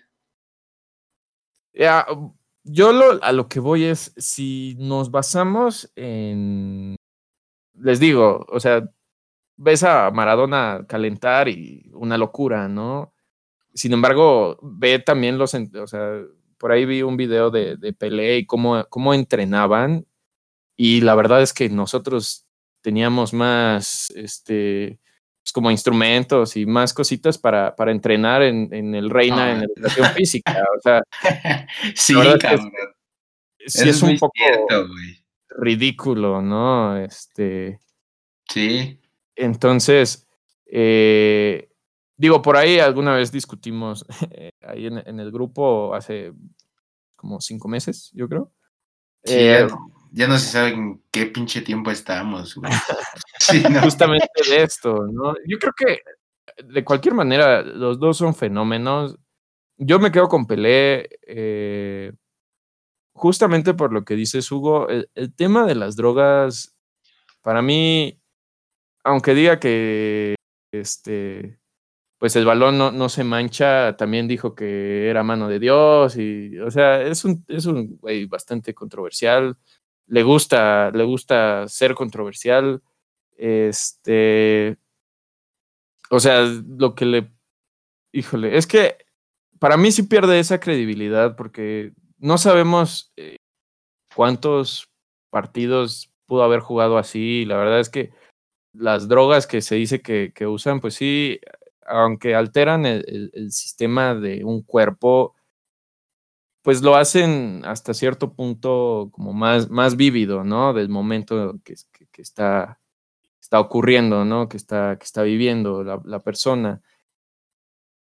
C: Ya, yo lo, a lo que voy es, si nos basamos en, les digo, o sea, ves a Maradona calentar y una locura, ¿no? Sin embargo, ve también los, o sea, por ahí vi un video de, de Pelé y cómo, cómo entrenaban y la verdad es que nosotros teníamos más, este, pues como instrumentos y más cositas para, para entrenar en, en el Reina, ah. en educación física, o sea.
B: sí, cabrón.
C: Es, sí, es un poco cierto, ridículo, ¿no? Este.
B: Sí.
C: Entonces, eh, digo, por ahí alguna vez discutimos eh, ahí en, en, el grupo hace como cinco meses, yo creo.
B: Sí, eh, ya, no se sabe en qué pinche tiempo estamos.
C: sí, no. Justamente de esto, ¿no? Yo creo que de cualquier manera los dos son fenómenos. Yo me quedo con Pelé. Eh, justamente por lo que dices, Hugo, el, el tema de las drogas, para mí, aunque diga que este pues el balón no, no, se mancha, también dijo que era mano de Dios y o sea, es un es un güey bastante controversial. Le gusta le gusta ser controversial. Este o sea, lo que le híjole, es que para mí sí pierde esa credibilidad porque no sabemos eh, cuántos partidos pudo haber jugado así, la verdad es que las drogas que se dice que, que usan, pues sí, aunque alteran el, sistema de un cuerpo, pues lo hacen hasta cierto punto como más, más vívido, ¿no? Del momento que, está, está ocurriendo, ¿no? Que está, que está viviendo la, persona.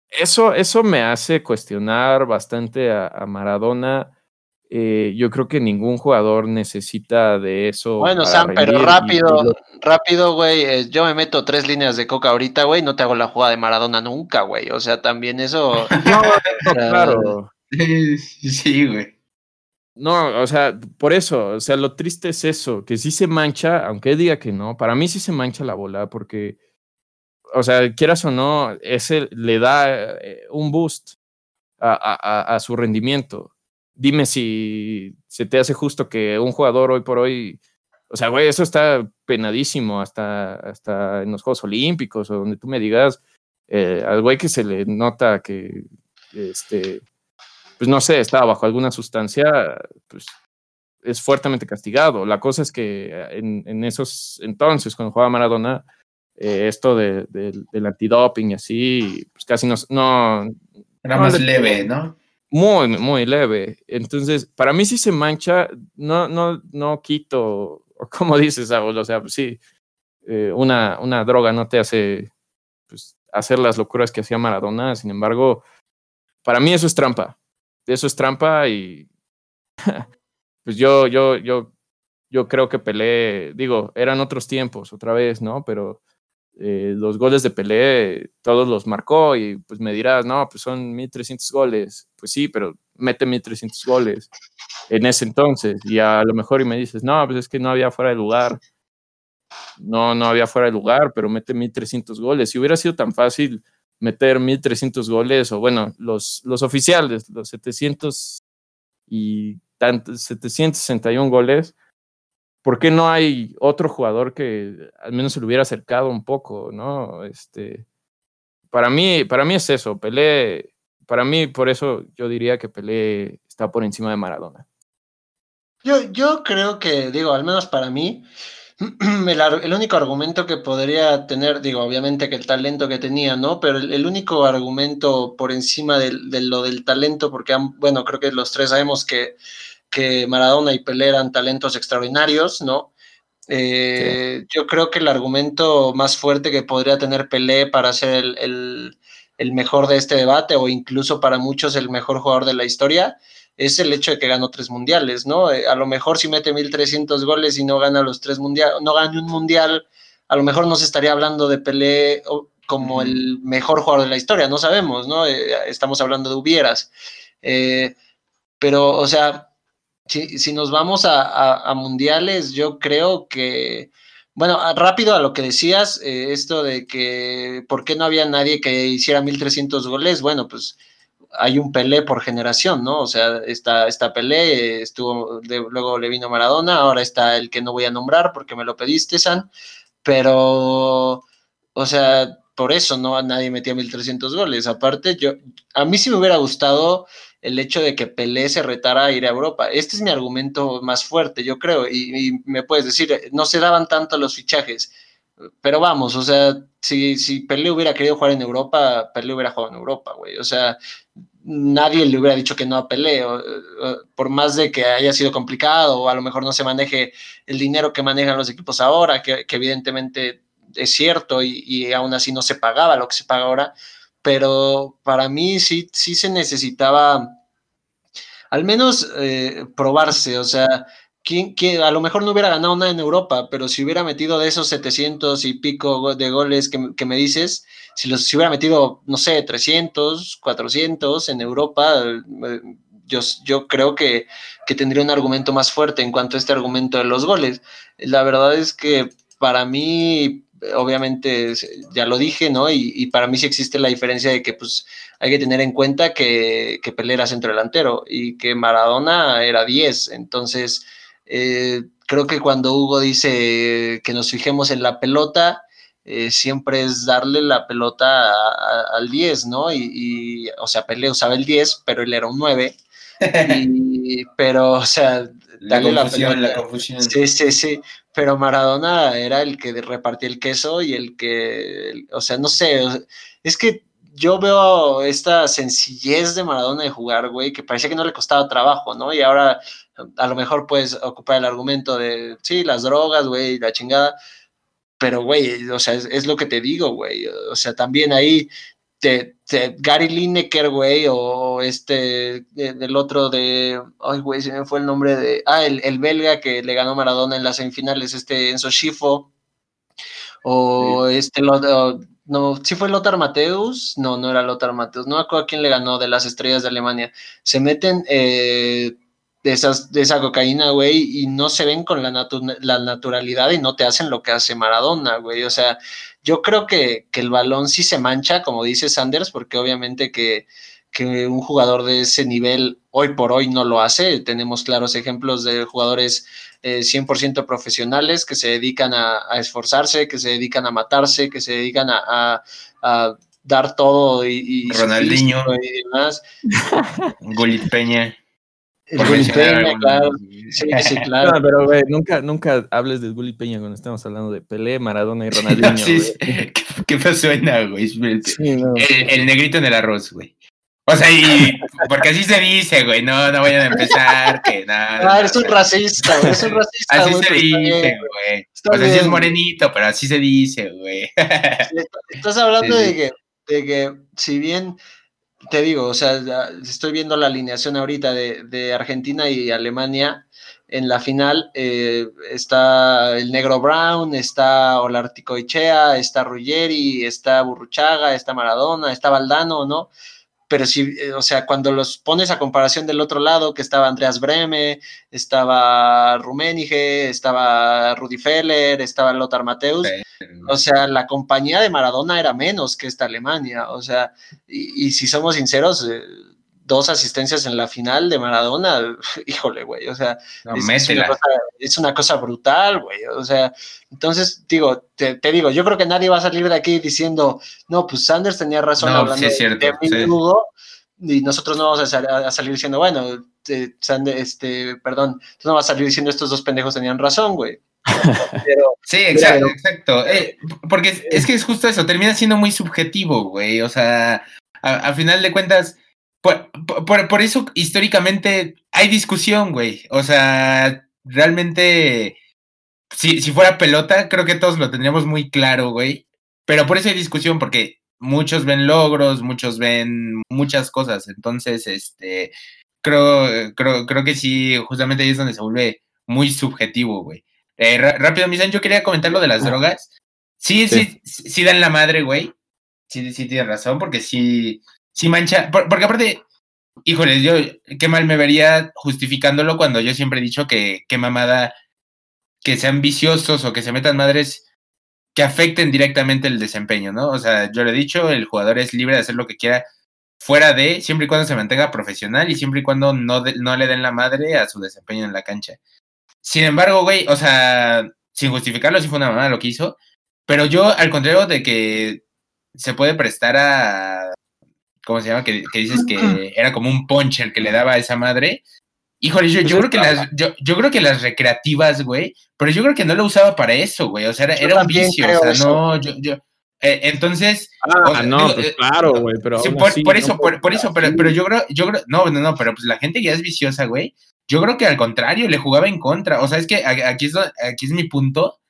C: Eso, eso me hace cuestionar bastante a Maradona eh, yo creo que ningún jugador necesita de eso.
A: Bueno, Sam, pero rápido, rápido, güey. Eh, yo me meto tres líneas de coca ahorita, güey. No te hago la jugada de Maradona nunca, güey. O sea, también eso.
C: no, claro.
B: Sí, güey.
C: No, o sea, por eso, o sea, lo triste es eso, que sí se mancha, aunque diga que no, para mí sí se mancha la bola, porque, o sea, quieras o no, ese le da eh, un boost a su rendimiento dime si se te hace justo que un jugador hoy por hoy, o sea, güey, eso está penadísimo hasta, hasta en los Juegos Olímpicos o donde tú me digas, eh, al güey que se le nota que, este, pues no sé, estaba bajo alguna sustancia, pues es fuertemente castigado. La cosa es que en, en esos entonces, cuando jugaba Maradona, eh, esto de, del antidoping y así, pues casi no... no
B: Era más leve, ¿no?
C: Muy, muy leve. Entonces, para mí sí se mancha, no, no, no quito, como dices, Saúl, o sea, sí, eh, una, una droga no te hace pues, hacer las locuras que hacía Maradona, sin embargo, para mí eso es trampa, eso es trampa y pues yo, yo, yo, yo creo que peleé, digo, eran otros tiempos otra vez, ¿no? Pero eh, los goles de Pelé todos los marcó y pues me dirás, no, pues son 1300 goles. Pues sí, pero mete 1300 goles en ese entonces y a lo mejor y me dices, no, pues es que no había fuera de lugar. No, no había fuera de lugar, pero mete 1300 goles. Si hubiera sido tan fácil meter 1300 goles o bueno, los, los oficiales, los 700 y tantos, 761 goles, ¿por qué no hay otro jugador que al menos se le hubiera acercado un poco, no? Este, para mí, para mí es eso, Pelé, para mí por eso yo diría que Pelé está por encima de Maradona.
A: Yo, yo creo que, digo, al menos para mí, el, único argumento que podría tener, digo, obviamente que el talento que tenía, ¿no? Pero el, único argumento por encima de, de, lo del talento, porque, bueno, creo que los tres sabemos que que Maradona y Pelé eran talentos extraordinarios, ¿no? Eh, yo creo que el argumento más fuerte que podría tener Pelé para ser el, mejor de este debate, o incluso para muchos el mejor jugador de la historia, es el hecho de que ganó tres mundiales, ¿no? Eh, a lo mejor si mete 1300 goles y no gana los tres mundiales, no gana un mundial, a lo mejor no se estaría hablando de Pelé como el mejor jugador de la historia, no sabemos, ¿no? Eh, estamos hablando de hubieras. pero, o sea, si, nos vamos a, mundiales, yo creo que, bueno, rápido a lo que decías, eh, esto de que por qué no había nadie que hiciera 1300 goles, bueno, pues hay un Pelé por generación, ¿no? O sea, está, está Pelé, estuvo, luego le vino Maradona, ahora está el que no voy a nombrar porque me lo pediste, San, pero, o sea, por eso no nadie metía 1300 goles. Aparte, yo, a mí sí me hubiera gustado el hecho de que Pelé se retara a ir a Europa. Este es mi argumento más fuerte, yo creo, y, me puedes decir, no se daban tanto los fichajes, pero vamos, o sea, si, si Pelé hubiera querido jugar en Europa, Pelé hubiera jugado en Europa, güey, o sea, nadie le hubiera dicho que no a Pelé, por más de que haya sido complicado o a lo mejor no se maneje el dinero que manejan los equipos ahora, que, evidentemente es cierto y, y, aún así no se pagaba lo que se paga ahora, pero para mí sí, sí se necesitaba al menos eh, probarse, o sea, ¿quién, a lo mejor no hubiera ganado nada en Europa, pero si hubiera metido de esos 700 y pico de goles que, me dices, si los hubiera metido, no sé, 300, 400 en Europa, eh, yo, yo creo que, que tendría un argumento más fuerte en cuanto a este argumento de los goles. La verdad es que para mí obviamente ya lo dije, ¿no? Y, para mí sí existe la diferencia de que pues hay que tener en cuenta que, que Pelé era centro delantero y que Maradona era 10. Entonces, eh, creo que cuando Hugo dice que nos fijemos en la pelota, eh, siempre es darle la pelota al 10, ¿no? Y, o sea, Pelé usaba el 10, pero él era un 9. Pero, o sea,
B: la confusión, la, confusión.
A: Sí, sí, sí. Pero Maradona era el que repartía el queso y el que, o sea, no sé, es que yo veo esta sencillez de Maradona de jugar, güey, que parecía que no le costaba trabajo, ¿no? Y ahora a lo mejor puedes ocupar el argumento de, sí, las drogas, güey, la chingada, pero, güey, o sea, es, lo que te digo, güey, o sea, también ahí te, Gary Lineker, güey, o este, el otro de, ay, güey, se me fue el nombre de, ah, el, el belga que le ganó Maradona en las semifinales, este Enzo Schifo, o este, no, sí fue Lothar Mateus, no, no era Lothar Mateus, no me acuerdo a quién le ganó de las estrellas de Alemania, se meten eh, de, esas, de esa cocaína, güey, y no se ven con la, la naturalidad y no te hacen lo que hace Maradona, güey, o sea, yo creo que, que el balón sí se mancha, como dice Sanders, porque obviamente que que un jugador de ese nivel hoy por hoy no lo hace. Tenemos claros ejemplos de jugadores 100% eh, profesionales que se dedican a, esforzarse, que se dedican a matarse, que se dedican a, dar todo y,
B: Ronaldinho y demás. Golit Peña.
A: Peña, claro. Sí, sí, claro.
C: No, pero güey, nunca, nunca hables de Gulli Peña cuando estamos hablando de Pelé, Maradona y Ronaldinho. sí,
B: ¿Qué, pasó en güey? el, negrito en el arroz, güey. O sea, y, porque así se dice, güey, no, no vayan a empezar, que nada.
A: Ah, eres un racista, güey, es un racista.
B: Así se dice, güey. O sea, sí es morenito, pero así se dice, güey.
A: Estás hablando De, que, de que, si bien, te digo, o sea, estoy viendo la alineación ahorita de, de Argentina y Alemania, en la final eh, está el Negro Brown, está Olarticoichea, está Ruggeri, está Burruchaga, está Maradona, está Valdano, ¿no? Pero sí, eh, o sea, cuando los pones a comparación del otro lado, que estaba Andreas Breme, estaba Rummenigge, estaba Rudi Feller, estaba Lothar Mateus, o sea, la compañía de Maradona era menos que esta Alemania, o sea, y, si somos sinceros, eh, dos asistencias en la final de Maradona, híjole, güey, o sea, es, una cosa, brutal, güey, o sea, entonces, digo, te, digo, yo creo que nadie va a salir de aquí diciendo, no, pues Sanders tenía razón hablando de, y nosotros no vamos a, salir diciendo, bueno, este, perdón, tú no vas a salir diciendo estos dos pendejos tenían razón, güey.
B: sí, exacto, exacto. Eh, porque es, que es justo eso, termina siendo muy subjetivo, güey. O sea, a final de cuentas, por, eso históricamente hay discusión, güey. O sea, realmente, si, si fuera pelota, creo que todos lo tendríamos muy claro, güey. Pero por eso hay discusión, porque muchos ven logros, muchos ven muchas cosas. Entonces, este, creo, creo, creo que sí, justamente ahí es donde se vuelve muy subjetivo, güey. Eh, rápido, Misan, yo quería comentar lo de las drogas. Sí, sí, sí, sí dan la madre, güey. Sí, sí, tienes razón, porque sí, si mancha, porque aparte, híjole, yo qué mal me vería justificándolo cuando yo siempre he dicho que qué mamada que sean viciosos o que se metan madres que afecten directamente el desempeño, ¿no? O sea, yo lo he dicho, el jugador es libre de hacer lo que quiera fuera de, siempre y cuando se mantenga profesional y siempre y cuando no, no le den la madre a su desempeño en la cancha. Sin embargo, güey, o sea, sin justificarlo, sí fue una mamada lo que hizo, pero yo, al contrario de que se puede prestar a ¿cómo se llama? Que, dices que era como un ponche el que le daba a esa madre. Híjole, yo, yo creo que las, yo, yo, creo que las recreativas, güey, pero yo creo que no lo usaba para eso, güey. O sea, era, un vicio. O sea, no, yo, yo. Eh, entonces.
C: Ah, no, pues eh, claro, güey, pero.
B: por, eso, por, eso, pero, pero yo creo, yo creo, no, no, no, pero pues la gente ya es viciosa, güey. Yo creo que al contrario, le jugaba en contra. O sea, es que aquí es, aquí es mi punto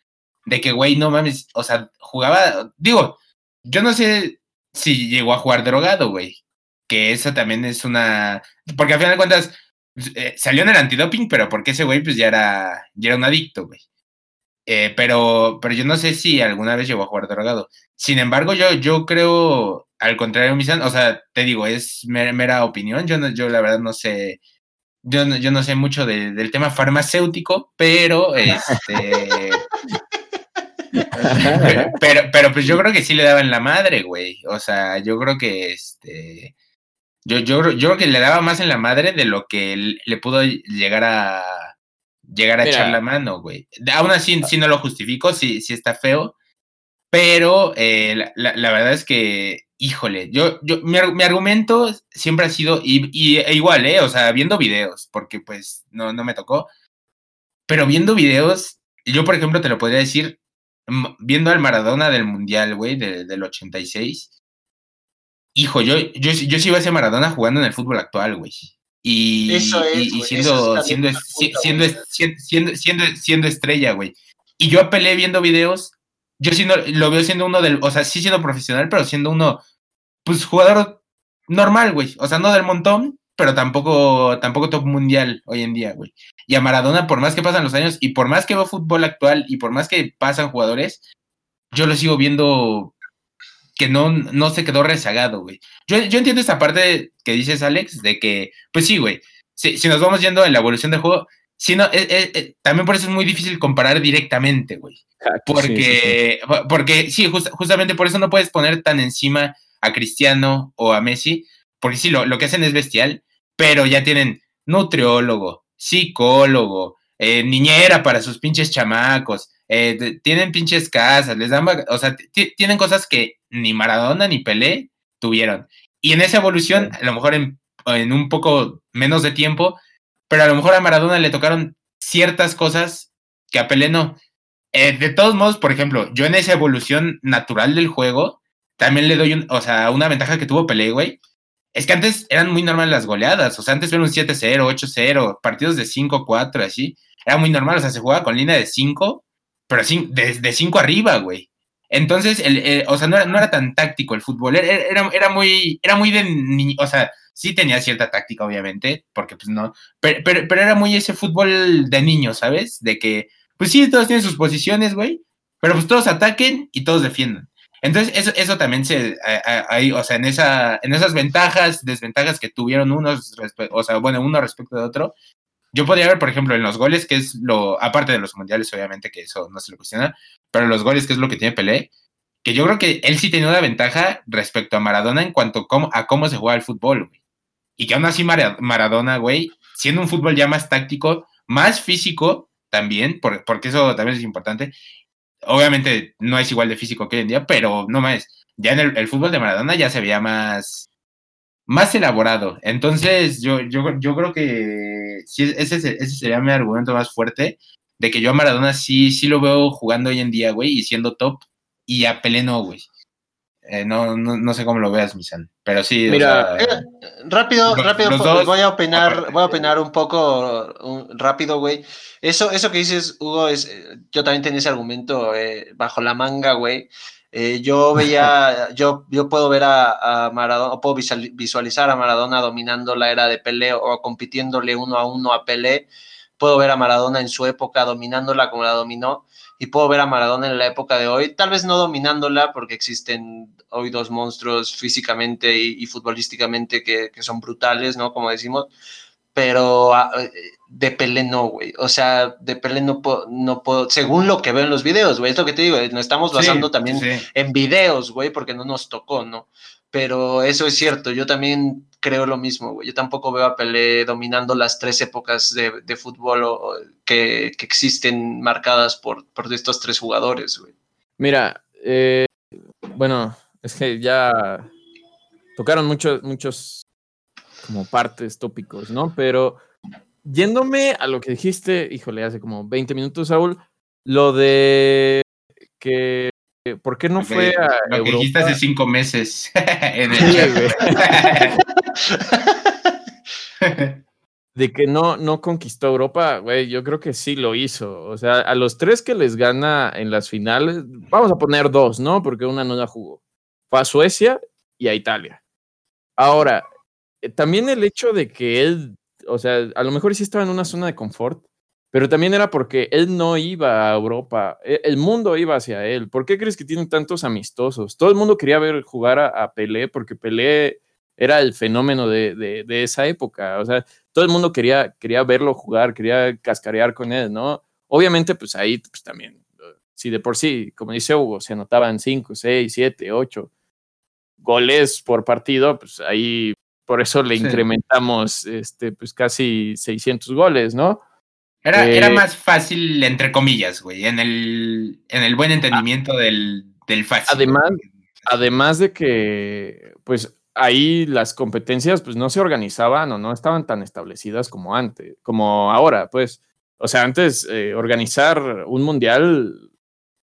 B: de que, güey, no mames, o sea, jugaba, digo, yo no sé si llegó a jugar drogado, güey. Que eso también es una. Porque al final de cuentas, eh, salió en el antidoping, pero porque ese güey, pues ya era, ya era un adicto, güey. Eh, pero, pero yo no sé si alguna vez llegó a jugar drogado. Sin embargo, yo, yo creo, al contrario, Misan, o sea, te digo, es mera, opinión. Yo, no, yo la verdad no sé. Yo no, yo no sé mucho del tema farmacéutico, pero este. pero, pero pues yo creo que sí le daban la madre, güey. O sea, yo creo que este. Yo, yo, yo creo que le daba más en la madre de lo que le pudo llegar a llegar a echar la mano, güey. Aún así, sí no lo justifico, sí, sí está feo. Pero eh, la, verdad es que, híjole, yo, yo, mi, argumento siempre ha sido, y, e igual, ¿eh? O sea, viendo videos, porque pues no, no me tocó. Pero viendo videos, yo, por ejemplo, te lo podría decir, viendo al Maradona del Mundial, güey, del 86, hijo, yo, yo, yo sí iba a ser Maradona jugando en el fútbol actual, güey. Y,
A: Eso es,
B: y- y siendo,
A: eso
B: siendo,
A: puta,
B: siendo, siendo, siendo, siendo estrella, güey. Y yo apelé viendo videos, yo siendo, lo veo siendo uno del, o sea, sí siendo profesional, pero siendo uno, pues jugador normal, güey. O sea, no del montón, pero tampoco, tampoco top mundial hoy en día, güey. Y a Maradona, por más que pasan los años y por más que veo fútbol actual y por más que pasan jugadores, yo lo sigo viendo que no, no se quedó rezagado, güey. Yo, yo entiendo esta parte que dices, Alex, de que, pues sí, güey, si, si nos vamos yendo en la evolución del juego, si no, eh, eh, eh, también por eso es muy difícil comparar directamente, güey. Porque, porque sí, just- justamente por eso no puedes poner tan encima a Cristiano o a Messi, porque sí, lo, lo que hacen es bestial, pero ya tienen nutriólogo, psicólogo, eh, niñera para sus pinches chamacos, eh, tienen pinches casas, les dan, o sea, ti- tienen cosas que ni Maradona ni Pelé tuvieron. Y en esa evolución, a lo mejor en, en un poco menos de tiempo, pero a lo mejor a Maradona le tocaron ciertas cosas que a Pelé no. Eh, de todos modos, por ejemplo, yo en esa evolución natural del juego, también le doy un, o sea, una ventaja que tuvo Pelé, güey. Es que antes eran muy normales las goleadas, o sea, antes era un 7-0, 8-0, partidos de 5-4, así. Era muy normal, o sea, se jugaba con línea de 5, pero de, de 5 arriba, güey. Entonces, el, el- o sea, no era, no era tan táctico el fútbol, era, era, muy, era muy de ni- o sea, sí tenía cierta táctica, obviamente, porque pues no, pero, pero, pero era muy ese fútbol de niño, ¿sabes? De que, pues sí, todos tienen sus posiciones, güey, pero pues todos ataquen y todos defiendan. Entonces, eso, eso también se, ahí, o sea, en, esa, en esas ventajas, desventajas que tuvieron unos, o sea, bueno, uno respecto de otro, yo podría ver, por ejemplo, en los goles, que es lo, aparte de los mundiales, obviamente, que eso no se le cuestiona, pero los goles, que es lo que tiene Pelé, que yo creo que él sí tenía una ventaja respecto a Maradona en cuanto a cómo, a cómo se juega el fútbol, güey. Y que aún así Mara- Maradona, güey, siendo un fútbol ya más táctico, más físico también, por- porque eso también es importante. Obviamente no es igual de físico que hoy en día, pero no más. Ya en el, fútbol de Maradona ya se veía más, más elaborado. Entonces, yo, yo, yo creo que sí, ese, se- ese sería mi argumento más fuerte, de que yo a Maradona sí, sí lo veo jugando hoy en día, güey, y siendo top, y a Pelé no, güey. Eh, no, no, no sé cómo lo veas, Misan, pero sí. o
C: Mira,
B: sea,
A: Eh, rápido,
B: Los-
A: rápido,
B: los dos,
A: voy a opinar,
B: aparte.
A: voy a opinar un poco un- rápido, güey. Eso, eso que dices, Hugo, es, eh, yo también tenía ese argumento eh, bajo la manga, güey. Eh, yo veía, yo, yo puedo ver a, a Maradona, o puedo visual- visualizar a Maradona dominando la era de Pelé o compitiéndole uno a uno a Pelé. Puedo ver a Maradona en su época dominándola como la dominó y puedo ver a Maradona en la época de hoy, tal vez no dominándola porque existen hoy dos monstruos físicamente y, y futbolísticamente que, que, son brutales, ¿no? Como decimos, pero uh, de Pelé no, güey. O sea, de Pelé no puedo, no puedo, según lo que veo en los videos, güey, es lo que te digo, nos estamos basando
B: sí,
A: también
B: sí.
A: en videos, güey, porque no nos tocó, ¿no? Pero eso es cierto, yo también creo lo mismo, güey. Yo tampoco veo a Pelé dominando las tres épocas de, de fútbol o, o que, que, existen marcadas por, por estos tres jugadores, güey.
C: Mira, eh, bueno, es que ya tocaron muchos, muchos como partes tópicos, ¿no? Pero yéndome a lo que dijiste, híjole, hace como 20 minutos, Saúl, lo de que ¿por qué no
B: okay,
C: fue a
B: lo que dijiste hace cinco meses en el
C: de que no, no conquistó Europa, güey, yo creo que sí lo hizo. O sea, a los tres que les gana en las finales, vamos a poner dos, ¿no? Porque una no la jugó. Fue a Suecia y a Italia. Ahora, eh, también el hecho de que él, o sea, a lo mejor sí estaba en una zona de confort, pero también era porque él no iba a Europa, e, el mundo iba hacia él. ¿Por qué crees que tienen tantos amistosos? Todo el mundo quería ver jugar a, Pelé porque Pelé era el fenómeno de, de, de, esa época. O sea, todo el mundo quería, quería verlo jugar, quería cascarear con él, ¿no? Obviamente, pues ahí pues, también, si de por sí, como dice Hugo, se anotaban 5, 6, 7, 8 goles por partido, pues ahí por eso le sí. incrementamos este, pues casi 600 goles, ¿no?
B: Era, eh, era más fácil, entre comillas, güey, en el, en el buen entendimiento ah, del, del fácil.
C: Además, además de que, pues ahí las competencias pues no se organizaban o no estaban tan establecidas como antes, como ahora, pues. O sea, antes eh, organizar un mundial,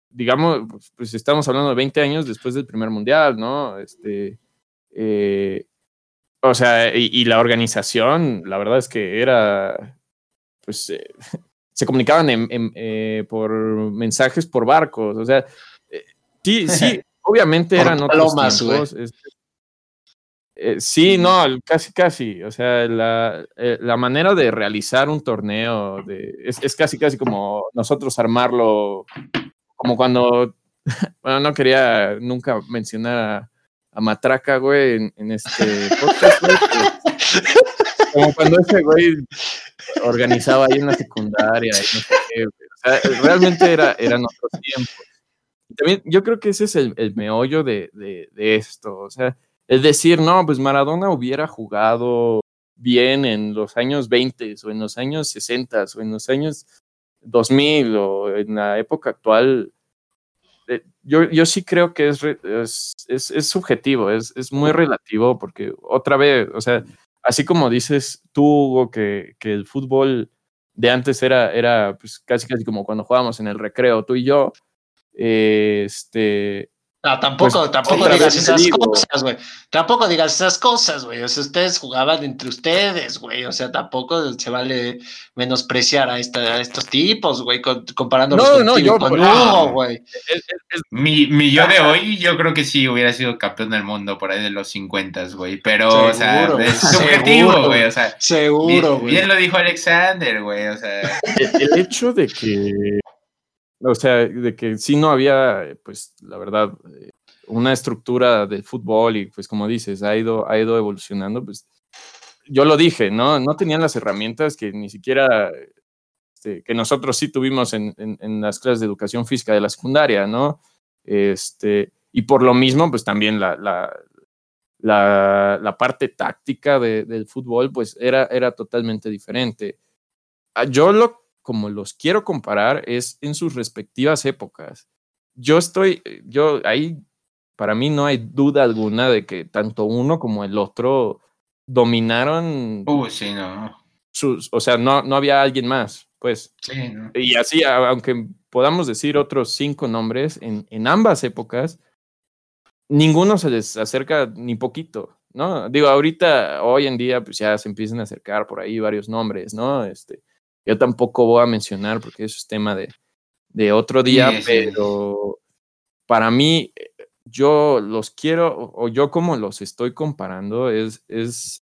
C: digamos, pues, pues, estamos hablando de 20 años después del primer mundial, ¿no? Este, Eh, o sea, y, la organización, la verdad es que era, pues, eh, se comunicaban en, por mensajes por barcos, o sea, sí, sí, obviamente eran otros tiempos. Este, sí, no, casi, casi. O sea, la, la manera de realizar un torneo de, es, es, casi, casi como nosotros armarlo, como cuando bueno, no quería nunca mencionar a, Matraca, güey, en, este podcast, güey. como cuando ese güey organizaba ahí una secundaria y no sé qué, O sea, realmente era, eran otros tiempos. También yo creo que ese es el, el meollo de, de, de, esto. O sea, es decir, no, pues Maradona hubiera jugado bien en los años 20 o en los años 60 o en los años 2000 o en la época actual eh, yo, yo sí creo que es, es, es, subjetivo, es, es, muy relativo, porque otra vez, o sea, así como dices tú, Hugo, que, que el fútbol de antes era, era pues, casi casi como cuando jugábamos en el recreo, tú y yo, eh, este,
A: no, tampoco, pues, tampoco digas esas cosas, güey. Tampoco digas esas cosas, güey. O sea, ustedes jugaban entre ustedes, güey. O sea, tampoco se vale menospreciar a, esta, estos tipos, güey, comparándolos
B: no, no, yo, con Hugo, güey. Mi, mi, yo de hoy, yo creo que sí hubiera sido campeón del mundo por ahí de los 50, güey. Pero, o sea, es subjetivo, güey. O sea,
A: seguro, güey.
B: Bien, lo dijo Alexander, güey. O sea,
C: el hecho de que o sea, de que sí no había, pues, la verdad, eh, una estructura de fútbol y, pues, como dices, ha ido, ha ido evolucionando, pues, yo lo dije, ¿no? No tenían las herramientas que ni siquiera, este, que nosotros sí tuvimos en, en, las clases de educación física de la secundaria, ¿no? Este, y por lo mismo, pues, también la, la, la, la parte táctica de, del fútbol, pues, era, era totalmente diferente. Ah, yo lo como los quiero comparar es en sus respectivas épocas. Yo estoy, yo ahí, para mí no hay duda alguna de que tanto uno como el otro dominaron.
B: Uh, sí, no.
C: Sus, o sea, no, no había alguien más, pues.
B: Sí, no.
C: Y así, aunque podamos decir otros cinco nombres, en, en ambas épocas, ninguno se les acerca ni poquito, ¿no? Digo, ahorita, hoy en día, pues ya se empiezan a acercar por ahí varios nombres, ¿no? Este, yo tampoco voy a mencionar porque eso es tema de, de otro día, pero para mí, yo los quiero, o yo como los estoy comparando, es, es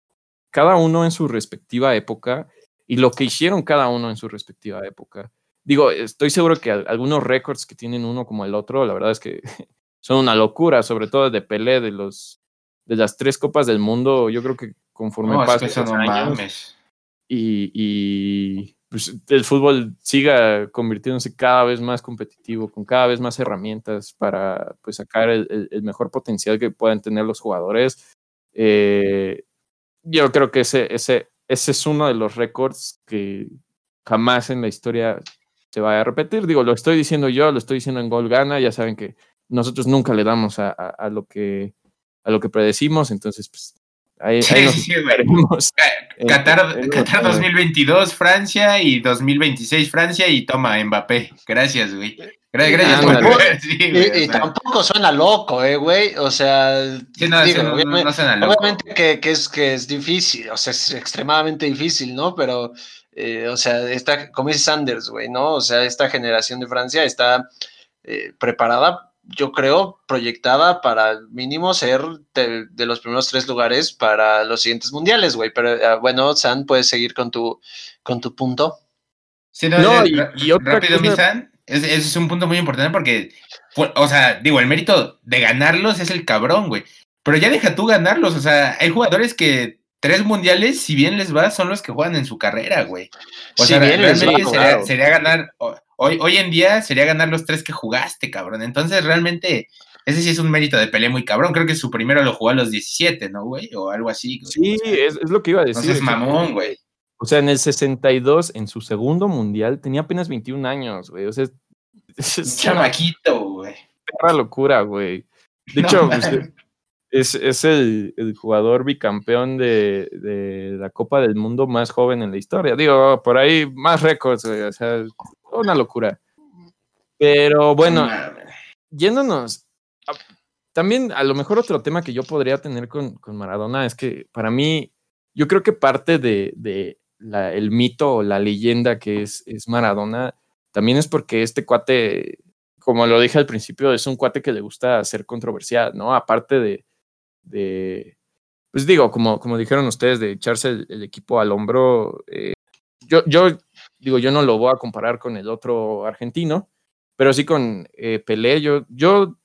C: cada uno en su respectiva época y lo que hicieron cada uno en su respectiva época. Digo, estoy seguro que algunos récords que tienen uno como el otro, la verdad es que son una locura, sobre todo de Pelé, de los de las tres copas del mundo, yo creo que conforme no, pasan los años y, y, pues, el fútbol siga convirtiéndose cada vez más competitivo, con cada vez más herramientas para pues, sacar el, mejor potencial que puedan tener los jugadores. Eh, yo creo que ese, ese, ese es uno de los récords que jamás en la historia se va a repetir. Digo, lo estoy diciendo yo, lo estoy diciendo en Gol Gana, ya saben que nosotros nunca le damos a, a lo que a lo que predecimos, entonces pues Ahí, sí, sí,
B: Qatar, 2022, Francia y 2026, Francia y toma Mbappé. Gracias, güey. Gracias,
A: y, tampoco suena loco, eh, güey. O sea, obviamente, que, que, es, que es difícil, o sea, es extremadamente difícil, ¿no? Pero, eh, o sea, esta, como dice Sanders, güey, ¿no? O sea, esta generación de Francia está eh, preparada yo creo, proyectada para mínimo ser de, los primeros tres lugares para los siguientes mundiales, güey. Pero ah, bueno, San, puedes seguir con tu, con tu punto.
B: Sí, no, y, rápido, mi San, ese es un punto muy importante porque, o sea, digo, el mérito de ganarlos es el cabrón, güey. Pero ya deja tú ganarlos, o sea, hay jugadores que tres mundiales, si bien les va, son los que juegan en su carrera, güey. O sea, realmente sería, ganar, hoy, hoy en día sería ganar los tres que jugaste, cabrón. Entonces, realmente, ese sí es un mérito de pelea muy cabrón. Creo que su primero lo jugó a los 17, ¿no, güey? O algo así.
C: Sí, es, lo que iba a decir.
B: Entonces, mamón, güey.
C: O sea, en el 62, en su segundo mundial, tenía apenas 21 años, güey. O sea,
B: es, chamaquito, güey.
C: Una locura, güey. De hecho, es, el, jugador bicampeón de, la Copa del Mundo más joven en la historia. Digo, por ahí más récords, o sea, una locura. Pero bueno, yéndonos, también a lo mejor otro tema que yo podría tener con, con Maradona es que para mí, yo creo que parte de, de la, el mito o la leyenda que es, es Maradona, también es porque este cuate, como lo dije al principio, es un cuate que le gusta ser controversial, ¿no? Aparte de, de pues digo, como, como dijeron ustedes, de echarse el, el equipo al hombro, eh, yo, yo digo, yo no lo voy a comparar con el otro argentino, pero sí con eh, Pelé, yo, yo,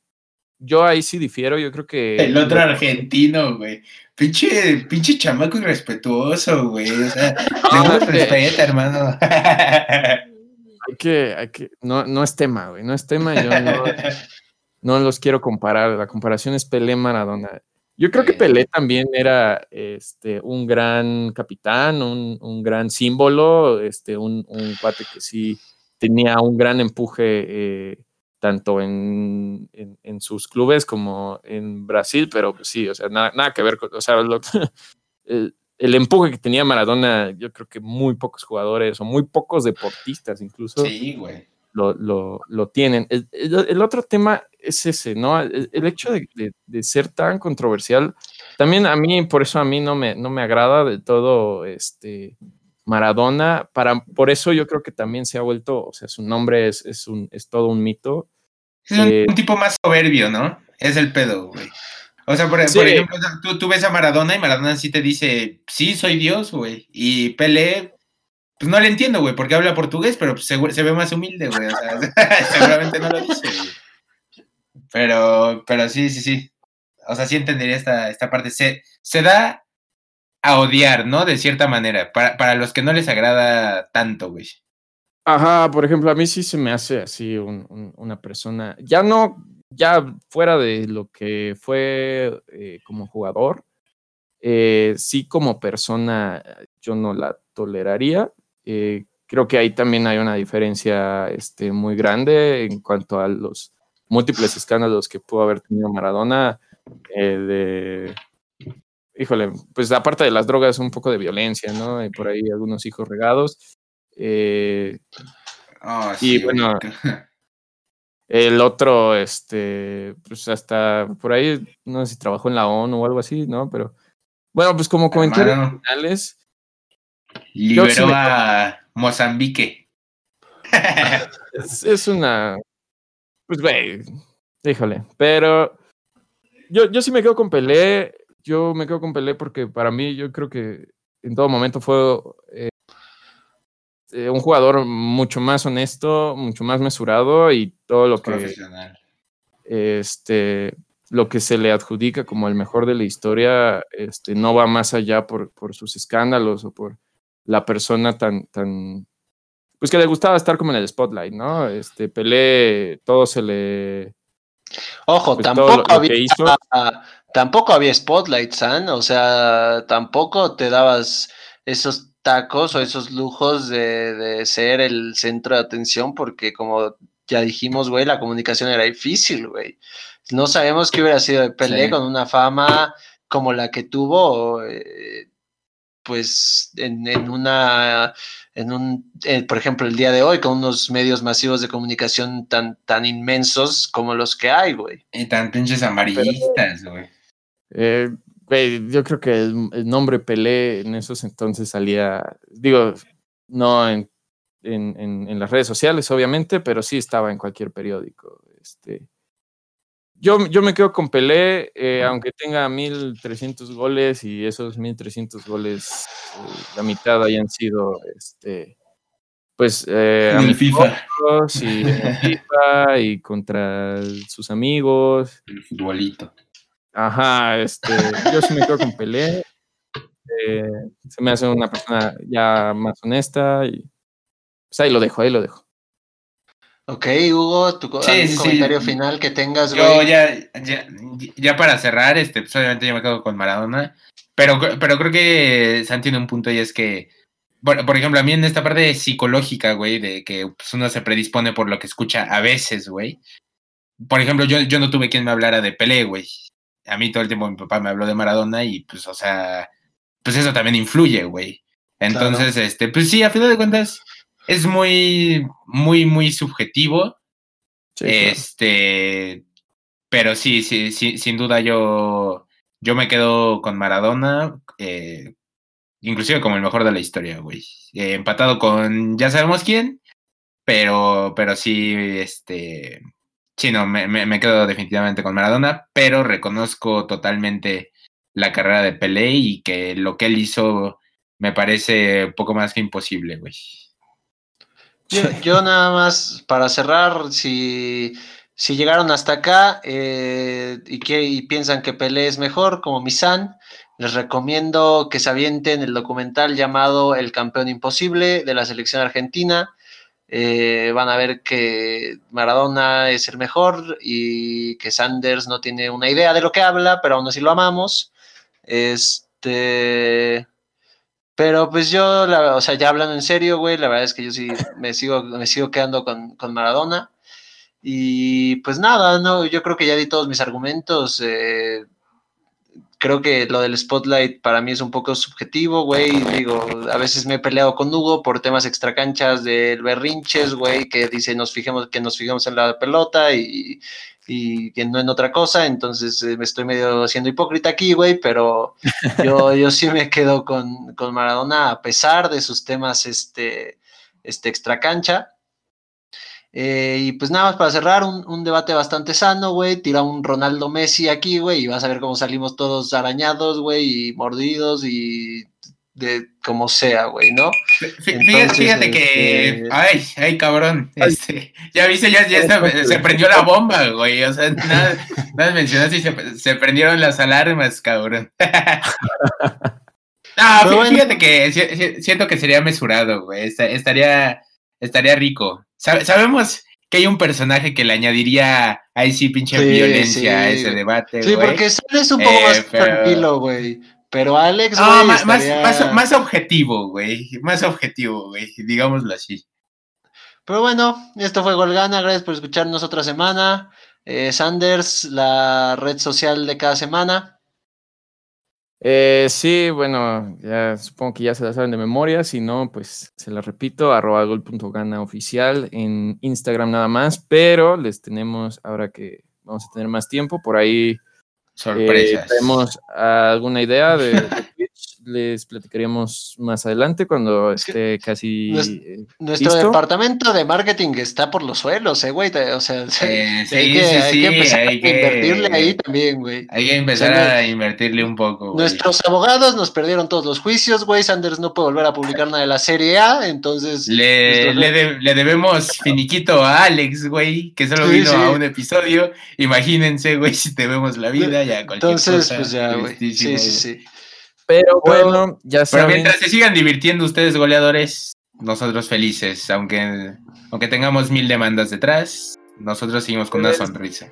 C: yo ahí sí difiero, yo creo que...
B: El otro argentino, güey. Pinche, pinche chamaco irrespetuoso, güey. O sea, no, respeta, hermano.
C: hay que, hay que, no, no es tema, güey, no es tema, yo no, no los quiero comparar, la comparación es Pelé-Maradona. Yo creo que Pelé también era este, un gran capitán, un, un gran símbolo, este, un, un, cuate que sí tenía un gran empuje eh, tanto en, en, en, sus clubes como en Brasil, pero pues sí, o sea, nada, nada que ver con, o sea, lo, el, el, empuje que tenía Maradona, yo creo que muy pocos jugadores o muy pocos deportistas incluso.
B: Sí, güey
C: lo, lo, lo tienen. El, el, otro tema es ese, ¿no? El, el hecho de, de, de, ser tan controversial, también a mí, por eso a mí no me, no me agrada de todo este Maradona, para, por eso yo creo que también se ha vuelto, o sea, su nombre es, es, un, es todo un mito.
B: Es un, eh, un tipo más soberbio, ¿no? Es el pedo, güey. O sea, por, sí. por ejemplo, tú, tú, ves a Maradona y Maradona sí te dice, sí, soy Dios, güey. Y Pelé, pues no le entiendo, güey, porque habla portugués, pero se, se, ve más humilde, güey. O sea, seguramente no lo dice. Pero, pero sí, sí, sí. O sea, sí entendería esta, esta parte. Se, se da a odiar, ¿no? De cierta manera. Para, para los que no les agrada tanto, güey.
C: Ajá, por ejemplo, a mí sí se me hace así un, un, una persona. Ya no, ya fuera de lo que fue eh, como jugador, eh, sí como persona yo no la toleraría. Eh, creo que ahí también hay una diferencia este, muy grande en cuanto a los múltiples escándalos que pudo haber tenido Maradona. Eh, de, híjole, pues aparte de las drogas, un poco de violencia, ¿no? Y por ahí algunos hijos regados. Eh,
B: oh,
C: y bueno, el otro, este, pues hasta por ahí, no sé si trabajó en la ONU o algo así, ¿no? Pero bueno, pues como comentarios finales.
B: Liberó sí a Mozambique.
C: es, es, una. Pues, güey, híjole. Pero yo, yo sí me quedo con Pelé. Yo me quedo con Pelé porque para mí, yo creo que en todo momento fue eh, eh, un jugador mucho más honesto, mucho más mesurado y todo lo que.
B: Profesional.
C: Este lo que se le adjudica como el mejor de la historia este, no va más allá por, por sus escándalos o por la persona tan, tan, pues que le gustaba estar como en el spotlight, ¿no? Este, Pelé, todo se le...
A: Ojo, pues tampoco, lo, lo había, hizo... tampoco había spotlight, ¿san? O sea, tampoco te dabas esos tacos o esos lujos de, de ser el centro de atención porque como ya dijimos, güey, la comunicación era difícil, güey. No sabemos qué hubiera sido de Pelé sí. con una fama como la que tuvo, eh, pues en, en, una, en un, eh, por ejemplo, el día de hoy, con unos medios masivos de comunicación tan, tan inmensos como los que hay, güey.
B: Y tan pinches amarillistas, güey.
C: Eh, güey, yo creo que el, el, nombre Pelé en esos entonces salía, digo, no en, en, en, las redes sociales, obviamente, pero sí estaba en cualquier periódico. Este, yo, yo me quedo con Pelé, eh, aunque tenga 1300 goles y esos 1300 goles, eh, la mitad hayan sido, este, pues, eh,
B: en el FIFA.
C: Y, en FIFA y contra sus amigos.
B: El futbolito.
C: Ajá, este, yo sí me quedo con Pelé. Eh, se me hace una persona ya más honesta y pues ahí lo dejo, ahí lo dejo.
A: Ok, Hugo, tu sí, sí, comentario sí. final que tengas,
B: Yo güey? Ya, ya, ya, para cerrar, este, pues obviamente yo me quedo con Maradona, pero, pero creo que Santi tiene un punto y es que, por, por, ejemplo, a mí en esta parte psicológica, güey, de que pues, uno se predispone por lo que escucha a veces, güey. Por ejemplo, yo, yo no tuve quien me hablara de Pelé, güey. A mí todo el tiempo mi papá me habló de Maradona y pues, o sea, pues eso también influye, güey. Entonces, claro. este, pues sí, a final de cuentas, es muy, muy, muy subjetivo. Sí, este. pero sí, sí, sí, sin duda yo, yo me quedo con Maradona, eh, inclusive como el mejor de la historia, güey. Eh, empatado con ya sabemos quién, pero, pero sí, este, sí, no, me, me, quedo definitivamente con Maradona, pero reconozco totalmente la carrera de Pelé y que lo que él hizo me parece poco más que imposible, güey.
A: Yo, nada más para cerrar, si, si llegaron hasta acá eh, y, que, y piensan que Pelé es mejor, como Misan, les recomiendo que se avienten el documental llamado El campeón imposible de la selección argentina. Eh, van a ver que Maradona es el mejor y que Sanders no tiene una idea de lo que habla, pero aún así lo amamos. Este. Pero pues yo, la, o sea, ya hablando en serio, güey, la verdad es que yo sí me sigo, me sigo quedando con, con Maradona. Y pues nada, no, yo creo que ya di todos mis argumentos. Eh, creo que lo del spotlight para mí es un poco subjetivo, güey. Digo, a veces me he peleado con Hugo por temas extracanchas del berrinches, güey, que dice nos fijemos, que nos fijemos en la pelota y, y que no en otra cosa. Entonces eh, me estoy medio siendo hipócrita aquí, güey, pero yo, yo sí me quedo con, con Maradona a pesar de sus temas este, este extracancha. Eh, y pues nada más para cerrar, un, debate bastante sano, güey. Tira un Ronaldo Messi aquí, güey, y vas a ver cómo salimos todos arañados, güey, y mordidos y de como sea, güey, ¿no?
B: fíjate, que, este, ay, ay, cabrón, este, ya viste, ya, se, prendió la bomba, güey, o sea, nada, nada mencionaste y se, se prendieron las alarmas, cabrón. no, fíjate que siento que sería mesurado, güey, estaría, estaría rico sabemos que hay un personaje que le añadiría ahí sí pinche violencia a ese debate.
A: Sí, porque es un poco más eh, tranquilo, güey. Pero Alex,
B: güey. más, más, objetivo, güey. Más objetivo, güey. Digámoslo así.
A: Pero bueno, esto fue Golgana. Gracias por escucharnos otra semana. Eh, Sanders, la red social de cada semana.
C: Eh, sí, bueno, ya supongo que ya se la saben de memoria, si no, pues se la repito, arroba gol.gana oficial en Instagram nada más, pero les tenemos, ahora que vamos a tener más tiempo, por ahí
B: Sorpresas.
C: Eh, tenemos alguna idea de, Twitch, les platicaríamos más adelante cuando esté casi.
A: Eh, nuestro, departamento de marketing está por los suelos, eh, güey. O sea,
B: hay, que, empezar a invertirle ahí también, güey. Hay que empezar a invertirle un poco.
A: Nuestros abogados nos perdieron todos los juicios, güey. Sanders no puede volver a publicar nada de la serie A, entonces.
B: Le, le, debemos finiquito a Alex, güey, que solo vino a un episodio. Imagínense, güey, si te vemos la vida.
A: Entonces, pues ya, güey. Sí, sí, sí.
C: Pero bueno, ya saben.
B: Pero mientras se sigan divirtiendo ustedes, goleadores, nosotros felices, aunque, aunque tengamos mil demandas detrás, nosotros seguimos con una sonrisa.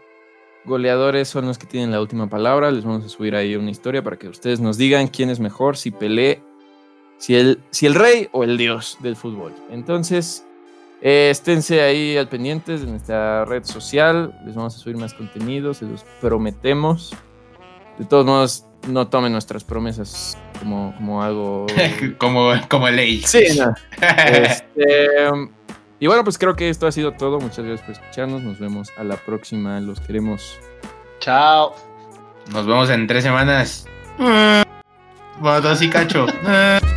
C: Goleadores son los que tienen la última palabra. Les vamos a subir ahí una historia para que ustedes nos digan quién es mejor, si Pelé, si el, si el rey o el dios del fútbol. Entonces, eh, esténse ahí al pendientes de nuestra red social. Les vamos a subir más contenido, se los prometemos. De todos modos, no tomen nuestras promesas como, como algo.
B: como, como ley.
C: Sí, este, y bueno, pues creo que esto ha sido todo. Muchas gracias por escucharnos. Nos vemos a la próxima. Los queremos.
A: Chao.
B: Nos vemos en tres semanas. Matas y cacho.